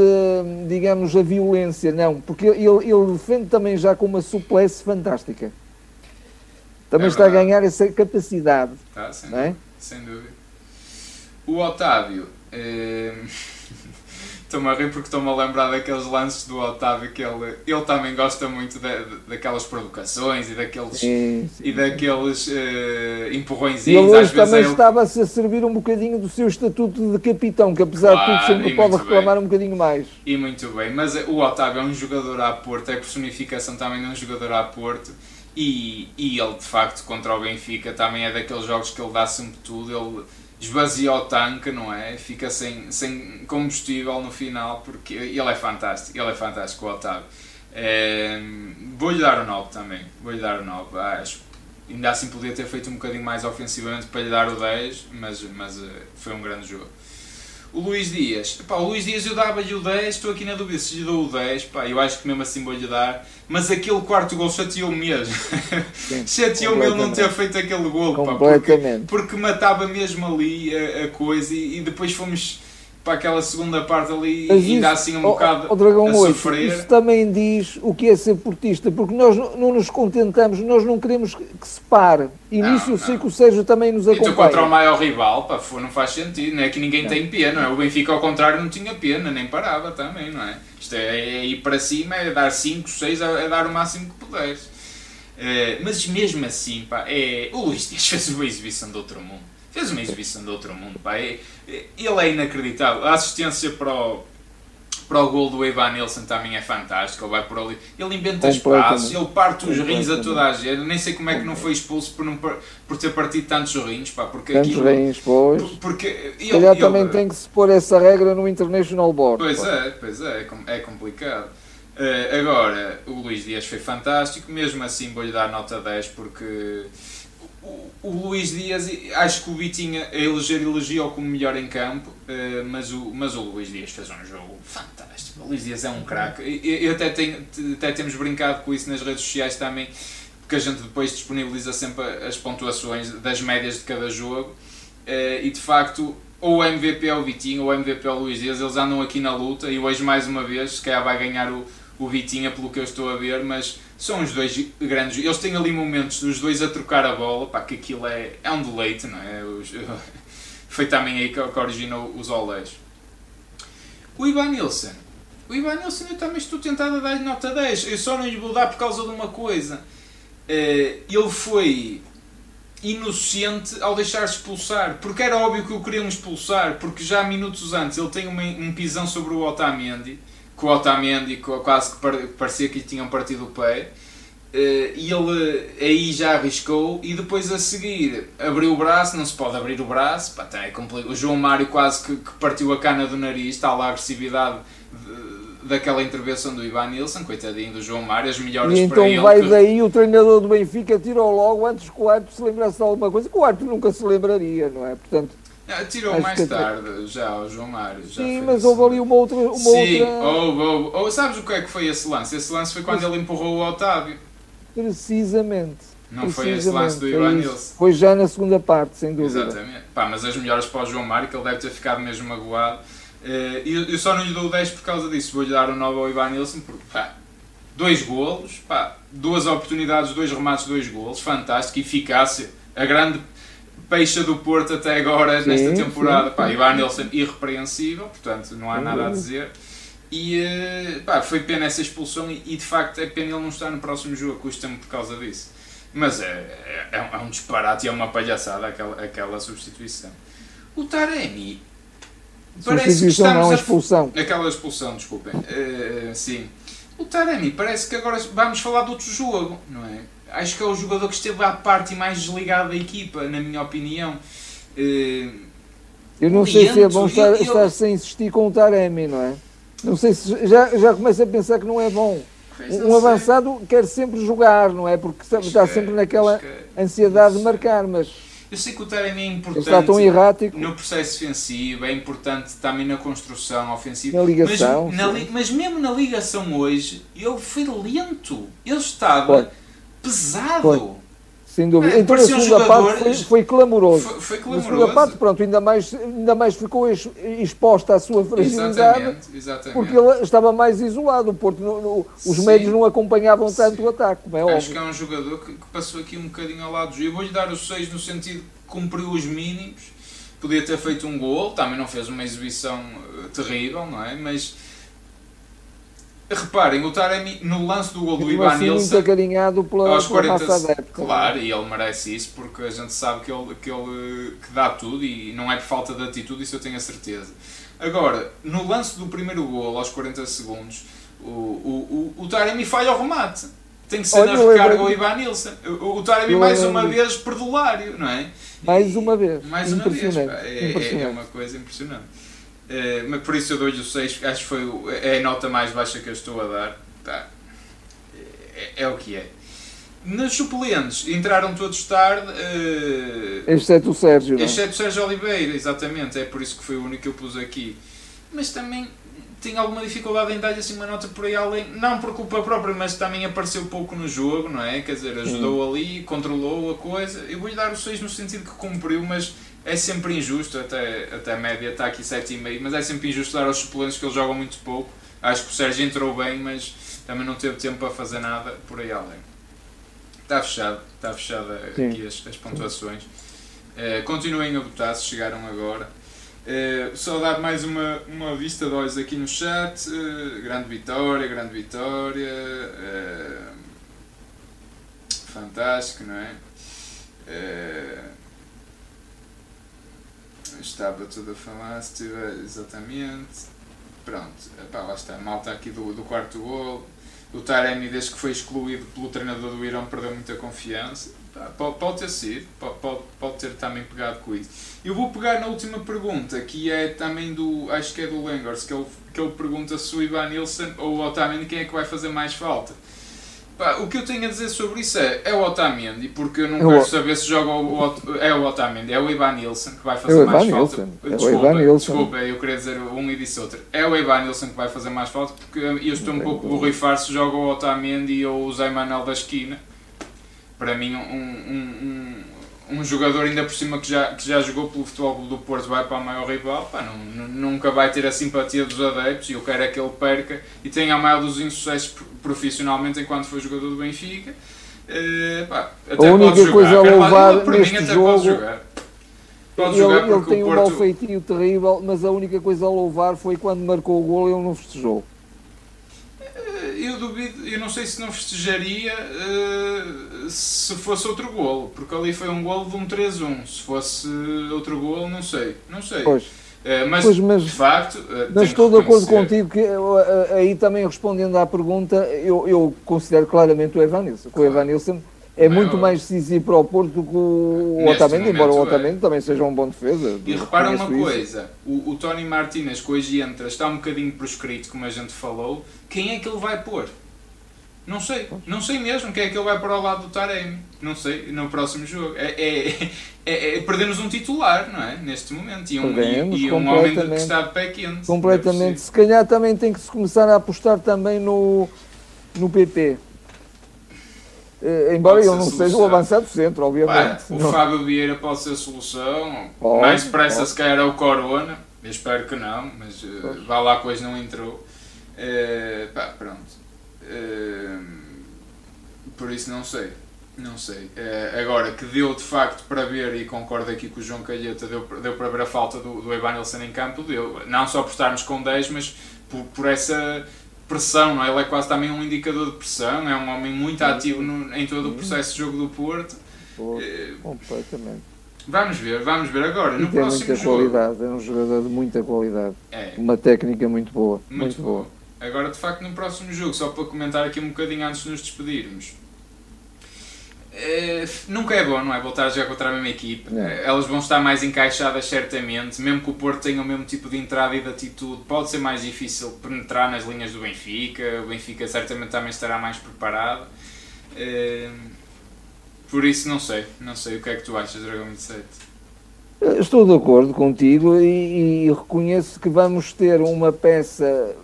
digamos, a violência, não, porque ele, ele defende também já com uma suplesse fantástica. Também é está a ganhar essa capacidade. Ah, sem, é? sem dúvida. O Otávio. Eh... Estou-me a rir porque estou-me a lembrar daqueles lances do Otávio que ele, ele também gosta muito de, de, daquelas provocações e daqueles, sim, sim. E daqueles uh, empurrões. E ele hoje também ele... estava-se a servir um bocadinho do seu estatuto de capitão, que apesar claro, de tudo sempre pode reclamar bem. um bocadinho mais. E muito bem, mas o Otávio é um jogador à Porto, é personificação também de um jogador à Porto. E, e ele de facto contra o Benfica também é daqueles jogos que ele dá sempre tudo. Ele, esvazia o tanque, não é? Fica sem, sem combustível no final, porque ele é fantástico, ele é fantástico, o Otávio. É, Vou-lhe dar o 9 também, vou-lhe dar o 9. Acho ainda assim podia ter feito um bocadinho mais ofensivamente para lhe dar o 10, mas, mas uh, foi um grande jogo. O Luís Dias, pá, o Luís Dias eu dava-lhe o 10, estou aqui na dúvida se lhe dou o 10, pá, eu acho que mesmo assim vou-lhe dar, mas aquele quarto gol chateou-me mesmo. (laughs) chateou-me ele não ter feito aquele gol, pá, porque, porque matava mesmo ali a, a coisa e, e depois fomos para aquela segunda parte ali Mas e dá assim um oh, bocado oh, Dragão a sofrer. Isso também diz o que é ser portista, porque nós não nos contentamos, nós não queremos que se pare. E não, nisso eu sei que o Sérgio também nos acompanha. E tu contra o maior rival, pá, não faz sentido, não é que ninguém não. tem pena, não é? O Benfica ao contrário não tinha pena, nem parava também, não é? Isto é, é ir para cima, é dar 5, 6, é dar o máximo que puderes. É, mas mesmo assim, pá, é, o Luís Dias (laughs) fez uma exibição de outro mundo fez uma exibição de outro mundo. Pá. Ele é inacreditável. A assistência para o, para o gol do Evan Nilsson também é fantástico. Ele vai por ali, ele inventa espaços, ele parte os rins a toda a gente. Nem sei como é que não foi expulso por, não, por ter partido tantos rins. Pá, porque tantos aquilo, rins, pois. Porque ele, ele, também tem que se pôr essa regra no International Board. Pois pá. é, pois é, é, é complicado. Uh, agora, o Luís Dias foi fantástico, mesmo assim vou-lhe dar nota 10 porque o, Luís Dias, acho que o Vitinha a eleger elogiou como melhor em campo, uh, mas, o, mas o Luís Dias fez um jogo fantástico. O Luís Dias é um craque. Eu até, tenho, até temos brincado com isso nas redes sociais também, porque a gente depois disponibiliza sempre as pontuações das médias de cada jogo. Uh, e de facto, ou o MVP é o Vitinho, ou o MVP é o Luís Dias, eles andam aqui na luta. E hoje, mais uma vez, se calhar vai ganhar o, o Vitinha, pelo que eu estou a ver, mas são os dois grandes. Eles têm ali momentos dos dois a trocar a bola, pá, que aquilo é, é um deleite, não é? Os, (laughs) foi também aí que, que originou os olés. O Ivan Nilsson. O Ivan Nilsson eu também estou tentado a dar-lhe nota 10. Eu só não lhe vou dar por causa de uma coisa. Eh, ele foi inocente ao deixar-se expulsar, porque era óbvio que o queriam expulsar, porque já minutos antes ele tem um pisão sobre o Otamendi com o Otamendi quase que parecia que lhe tinham partido o pé. Uh, e ele aí já arriscou e depois a seguir abriu o braço, não se pode abrir o braço, pá, tá, é o João Mário quase que, que, partiu a cana do nariz, está lá a agressividade de, daquela intervenção do Ivan Nilsson, coitadinho do João Mário, as melhores e então ele. vai que... daí o treinador do Benfica tirou logo antes que o árbitro se lembrasse de alguma coisa, que o árbitro nunca se lembraria, não é? Portanto, ah, tirou Acho mais tarde, já, o João Mário. Já Sim, mas houve ali uma outra. Uma Sim, outra... houve, houve. Oh, sabes o que é que foi esse lance? Esse lance foi quando ele empurrou o Otávio. Precisamente. Não foi esse lance do Ivan Nilsson. Foi já na segunda parte, sem dúvida. Exatamente. Pá, mas as melhores para o João Mário, que ele deve ter ficado mesmo magoado. Eh, eu só não lhe dou 10 por causa disso. Vou-lhe dar o 9 ao Ivan Nilsson, porque pá, dois golos, pá, duas oportunidades, dois remates, dois golos, fantástico, eficácia. A grande peixa do Porto até agora sim, nesta temporada. Sim, pá, sim. Ivan Nilsson irrepreensível, portanto não há nada a dizer. E eh, pá, foi pena essa expulsão e, e, de facto é pena ele não estar no próximo jogo, custa-me por causa disso. Mas é, é, é um disparate e é uma palhaçada aquela, aquela substituição. O Taremi parece que estamos não, a expulsão. Aquela expulsão, desculpem. Uh, sim. O Taremi parece que agora vamos falar de outro jogo, não é? Acho que é o jogador que esteve à parte e mais desligado da equipa, na minha opinião. Uh, eu não sei se é bom estar, eu, estar sem insistir com o Taremi, não é? Não sei se já, já começo a pensar que não é bom. Um avançado quer sempre jogar, não é? Porque está sempre naquela ansiedade de marcar, mas. Eu sei que o Taremi é importante está tão errático. no processo defensivo, é importante também na construção ofensiva. Na ligação. Mas, na, mas mesmo na ligação hoje, ele foi lento. Ele estava. Pode pesado. Foi. Sem dúvida. É, então a segunda jogador, parte foi, foi clamoroso. Foi, foi clamoroso. Segunda parte, pronto, ainda mais, ainda mais ficou exposta à sua fragilidade. Exatamente, exatamente. Porque ele estava mais isolado. O Porto, no, no, os Sim. médios não acompanhavam tanto Sim. o ataque, como é Acho óbvio. que é um jogador que, que, passou aqui um bocadinho ao lado do Eu vou-lhe dar os 6 no sentido que cumpriu os mínimos. Podia ter feito um gol, também não fez uma exibição eh, terrível, não é? Mas Reparem, o Taremi no lance do gol do Ivan assim, Nilsson. muito acarinhado pela, aos 40, pela Claro, e ele merece isso porque a gente sabe que ele, que ele que dá tudo e não é por falta de atitude, isso eu tenho a certeza. Agora, no lance do primeiro gol, aos 40 segundos, o, o, o, o Taremi falha o remate. Tem que ser Olha, na recarga o Ivan Nilsson. O, o Taremi, mais uma vez, perdulário, não é? Mais uma vez. Mais uma vez. É, é uma coisa impressionante. Uh, mas por isso eu dou-lhe o 6, acho que foi o, é a nota mais baixa que eu estou a dar. Tá. É, é o que é. Nos suplentes entraram todos tarde. Uh, exceto o Sérgio. Não? Exceto o Sérgio Oliveira, exatamente. É por isso que foi o único que eu pus aqui. Mas também tinha alguma dificuldade em dar-lhe assim uma nota por aí além. Não por culpa própria, mas também apareceu pouco no jogo, não é? Quer dizer, ajudou hum. ali, controlou a coisa. Eu vou-lhe dar o 6 no sentido que cumpriu, mas é sempre injusto, até, até a média está aqui 7,5, mas é sempre injusto dar aos suplentes que eles jogam muito pouco. Acho que o Sérgio entrou bem, mas também não teve tempo para fazer nada por aí além. Está fechado, está fechada aqui as, as pontuações. Uh, continuem a votar se chegaram agora. Uh, só dar mais uma, uma vista de olhos aqui no chat. Uh, grande vitória, grande vitória. fantástico, não é? Estava tudo a falar, se tiver exatamente. Pronto, epá, lá está, malta aqui do, do quarto gol. O Taremi, desde que foi excluído pelo treinador do Irão, perdeu muita confiança. Pode, pode ter sido, pode, pode ter também pegado com isso. Eu vou pegar na última pergunta, que é também do, acho que é do Lengors, que ele, que ele pergunta se o Ivan Nilsson ou o Otamendi quem é que vai fazer mais falta. Pá, o que eu tenho a dizer sobre isso é, é o Otamendi, porque eu não eu quero saber se joga o, o, é o Otamendi, é o Ivan Nilsson que vai fazer é mais falta. Desculpa, é desculpa, eu queria dizer um e disse outro. É o Ivan Nilsson que vai fazer mais falta, porque eu estou um pouco borrifar se joga o Otamendi ou o Zé Manuel da esquina. Para mim, um, um, um, um jogador ainda por cima que já, que já jogou pelo Futebol do Porto vai para a maior rival, pá, não, nunca vai ter a simpatia dos adeptos e eu quero é que ele perca e tenha a maior dos insucessos profissionalmente enquanto foi jogador do Benfica. Uh, pá, até a única coisa a louvar por neste jogo pode ele, ele tem um Porto... mau feitio terrível, mas a única coisa a louvar foi quando marcou o gol e ele não festejou. Eu duvido, eu não sei se não festejaria uh, se fosse outro golo, porque ali foi um golo de um 3-1. Se fosse outro golo, não sei. Não sei. Pois. Eh, mas, pois, mas, de facto. Eh, mas estou de acordo contigo que aí também respondendo à pergunta, eu, eu considero claramente o Evanilson. Claro. O Evanilson é muito mais decisivo para o Porto do que o Otamendi, embora o Otamendi é. também seja um bom defesa. E repara uma coisa: o, o Tony Martinez, que hoje entra, está um bocadinho proscrito, como a gente falou. Quem é que ele vai pôr? Não sei, não sei mesmo quem é que ele vai para o lado do Taremi. Não sei, no próximo jogo. É, é, é, é perdemos um titular, não é? Neste momento. E um, perdemos, e, e um homem que está de pé quente. Completamente. Se calhar também tem que se começar a apostar também no, no PP. Eh, embora ele não seja o avançado centro, obviamente. o não. Fábio Vieira pode ser a solução. Pode, Mais depressa, se calhar, é o Corona. Eu espero que não, mas uh, vá lá, pois não entrou. Uh, pá, pronto. Ehm, por isso não sei. Não sei. Uh, agora, que deu de facto para ver, e concordo aqui com o João Calheta, deu, deu para ver a falta do, do Evanilson em campo, deu. Não só por estarmos com 10, mas por, por essa pressão, não é? Ele é quase também um indicador de pressão, é um homem muito ativo no, em todo o processo de jogo do Porto. Porto uh, completamente. Vamos ver, vamos ver agora. E no tem muita jogo, qualidade, é um jogador de muita qualidade. É. Uma técnica muito boa. Muito, muito boa. boa. Agora, de facto, no próximo jogo, só para comentar aqui um bocadinho antes de nos despedirmos. É, nunca é bom, não é? Voltar a jogar contra a mesma equipe. É. Elas vão estar mais encaixadas, certamente. Mesmo que o Porto tenha o mesmo tipo de entrada e de atitude, pode ser mais difícil penetrar nas linhas do Benfica. O Benfica certamente também estará mais preparado. É, por isso, não sei. Não sei o que é que tu achas, Dragão 27. Estou de acordo contigo e, e reconheço que vamos ter uma peça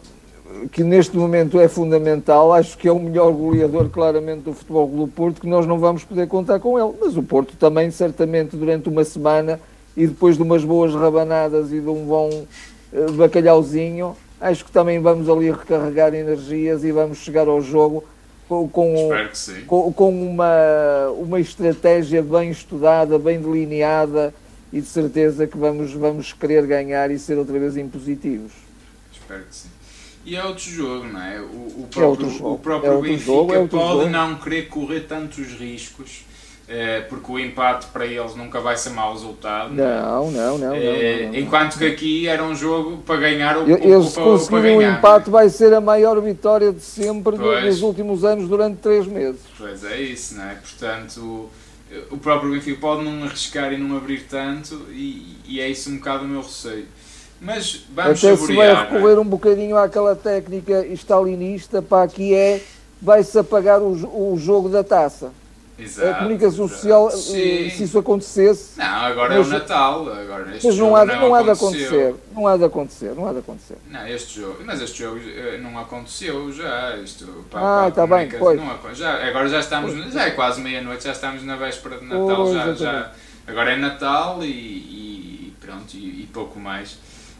que neste momento é fundamental, acho que é o melhor goleador claramente do Futebol do Porto, que nós não vamos poder contar com ele. Mas o Porto também, certamente, durante uma semana e depois de umas boas rabanadas e de um bom uh, bacalhauzinho, acho que também vamos ali recarregar energias e vamos chegar ao jogo com, com, com, com uma, uma estratégia bem estudada, bem delineada e de certeza que vamos, vamos querer ganhar e ser outra vez impositivos. Espero que sim. E é outro jogo, não é? O, o próprio, é o próprio é Benfica jogo, é pode jogo. não querer correr tantos riscos é, porque o empate para eles nunca vai ser mau resultado. Não, não, não. É, não, não, enquanto que aqui era um jogo para ganhar o Eles se conseguirem o empate vai ser a maior vitória de sempre pois, nos últimos anos durante três meses. Pois é isso, não é? Portanto, o próprio Benfica pode não arriscar e não abrir tanto e, e é isso um bocado o meu receio. Mas vamos Até se vai recorrer é? um bocadinho àquela técnica stalinista, para aqui é vai-se apagar o, o jogo da taça. Exato, a comunicação social, eh, se isso acontecesse. Não, agora mas, é o Natal. Agora mas não há, não, não há de acontecer. Não há de acontecer. Não há de acontecer. Não, este jogo. Mas este jogo eh, não aconteceu já. Isto, ah, está bem. Pois. Não, já, agora já estamos. Já é quase meia-noite, já estamos na véspera de Natal. Já, já, agora é Natal e, e pronto, e, e, pouco mais.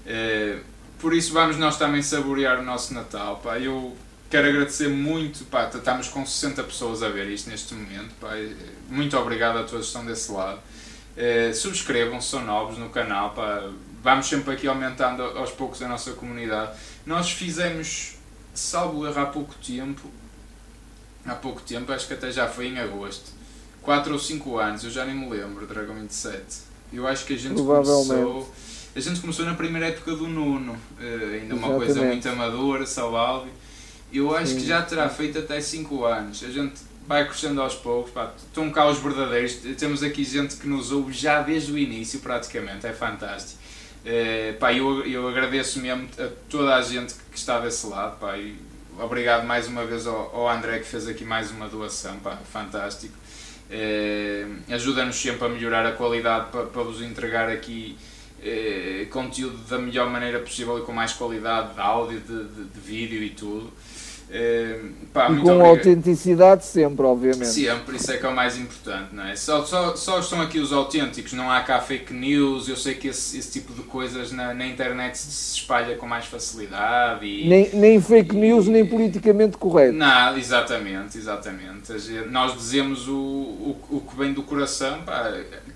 Uh, por isso vamos nós também saborear o nosso Natal. Pá. Eu quero agradecer muito, pá, estamos com 60 pessoas a ver isto neste momento, pá, muito obrigado a todos que estão desse lado. Uh, subscrevam se são novos no canal, pá, vamos sempre aqui aumentando aos poucos a nossa comunidade. Nós fizemos, salvo erro, há pouco tempo, há pouco tempo, acho que até já foi em agosto, 4 ou 5 anos, eu já nem me lembro, Dragon 27. Eu acho que a gente começou... A gente começou na primeira época do Nuno, uh, ainda uma coisa muito amadora, saudável eu acho Sim. que já terá feito até 5 anos. A gente vai crescendo aos poucos. Pá, estão cá os verdadeiros. Temos aqui gente que nos ouve já desde o início, praticamente. É fantástico. É, pá, eu, eu agradeço mesmo a toda a gente que está desse lado. Pá, obrigado mais uma vez ao, ao, André que fez aqui mais uma doação. Pá, fantástico. É, Ajuda-nos sempre a melhorar a qualidade para, para vos entregar aqui é, conteúdo da melhor maneira possível e com mais qualidade de áudio, de, de, de vídeo e tudo. É, pá, e com autenticidade sempre, obviamente. Sempre, isso é que é o mais importante, não é? Só, só, só estão aqui os autênticos, não há cá fake news, eu sei que esse, esse tipo de coisas na, na internet se espalha com mais facilidade. E, nem, nem fake e, news, nem politicamente correto. Não, exatamente, exatamente. Nós dizemos o, o, o que vem do coração,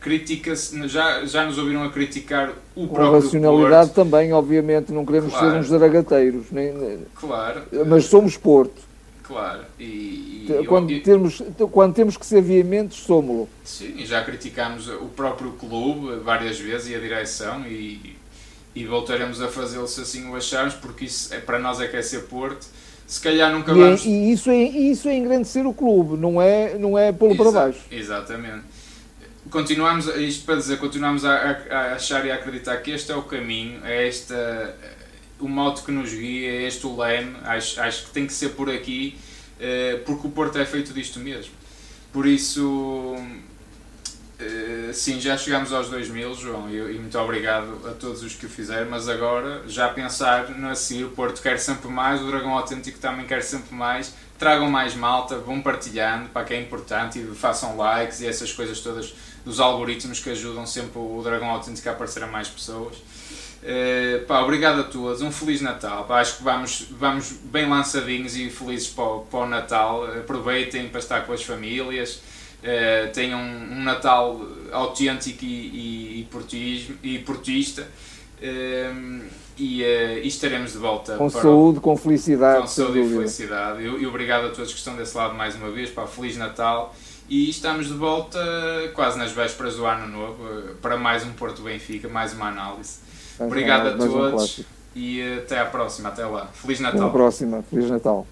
critica-se, já, já nos ouviram a criticar o com racionalidade Porto. também, obviamente, não queremos claro. ser uns zaragateiros, nem, claro. mas somos Porto. Claro, e, e quando, eu, temos, quando temos que ser veementes, somos-lo. Sim, e já criticámos o próprio clube várias vezes e a direção e, e voltaremos a fazê-lo se assim o acharmos, porque isso é, para nós é que é ser Porto. Se calhar nunca vamos. E, e isso, é, isso é engrandecer o clube, não é, não é pô-lo para baixo. Exatamente continuamos, isto para dizer, continuamos a, a, achar e a acreditar que este é o caminho, é esta, o modo que nos guia, é este o leme, acho, acho que tem que ser por aqui, eh, porque o Porto é feito disto mesmo. Por isso, eh, sim, já chegamos aos 2000, João, e, muito obrigado a todos os que o fizeram, mas agora já pensar no seguir, o Porto quer sempre mais, o Dragão Autêntico também quer sempre mais, tragam mais malta, vão partilhando, para que é importante, e façam likes e essas coisas todas dos algoritmos que ajudam sempre o Dragão Autêntico a aparecer a mais pessoas. Uh, pá, obrigado a todos, um Feliz Natal. Pá, acho que vamos, vamos bem lançadinhos e felizes para o, para o Natal. Aproveitem para estar com as famílias, uh, tenham um, um, Natal autêntico e, e, e, portismo, e portista. Uh, e, e, estaremos de volta com saúde, o, com felicidade. Com saúde e felicidade. E, e obrigado a todos que estão desse lado mais uma vez. Pá, Feliz Natal e estamos de volta quase nas vésperas do ano novo para mais um Porto Benfica, mais uma análise. Obrigado a todos um e até à próxima. Até lá. Feliz Natal. Até à próxima. Feliz Natal.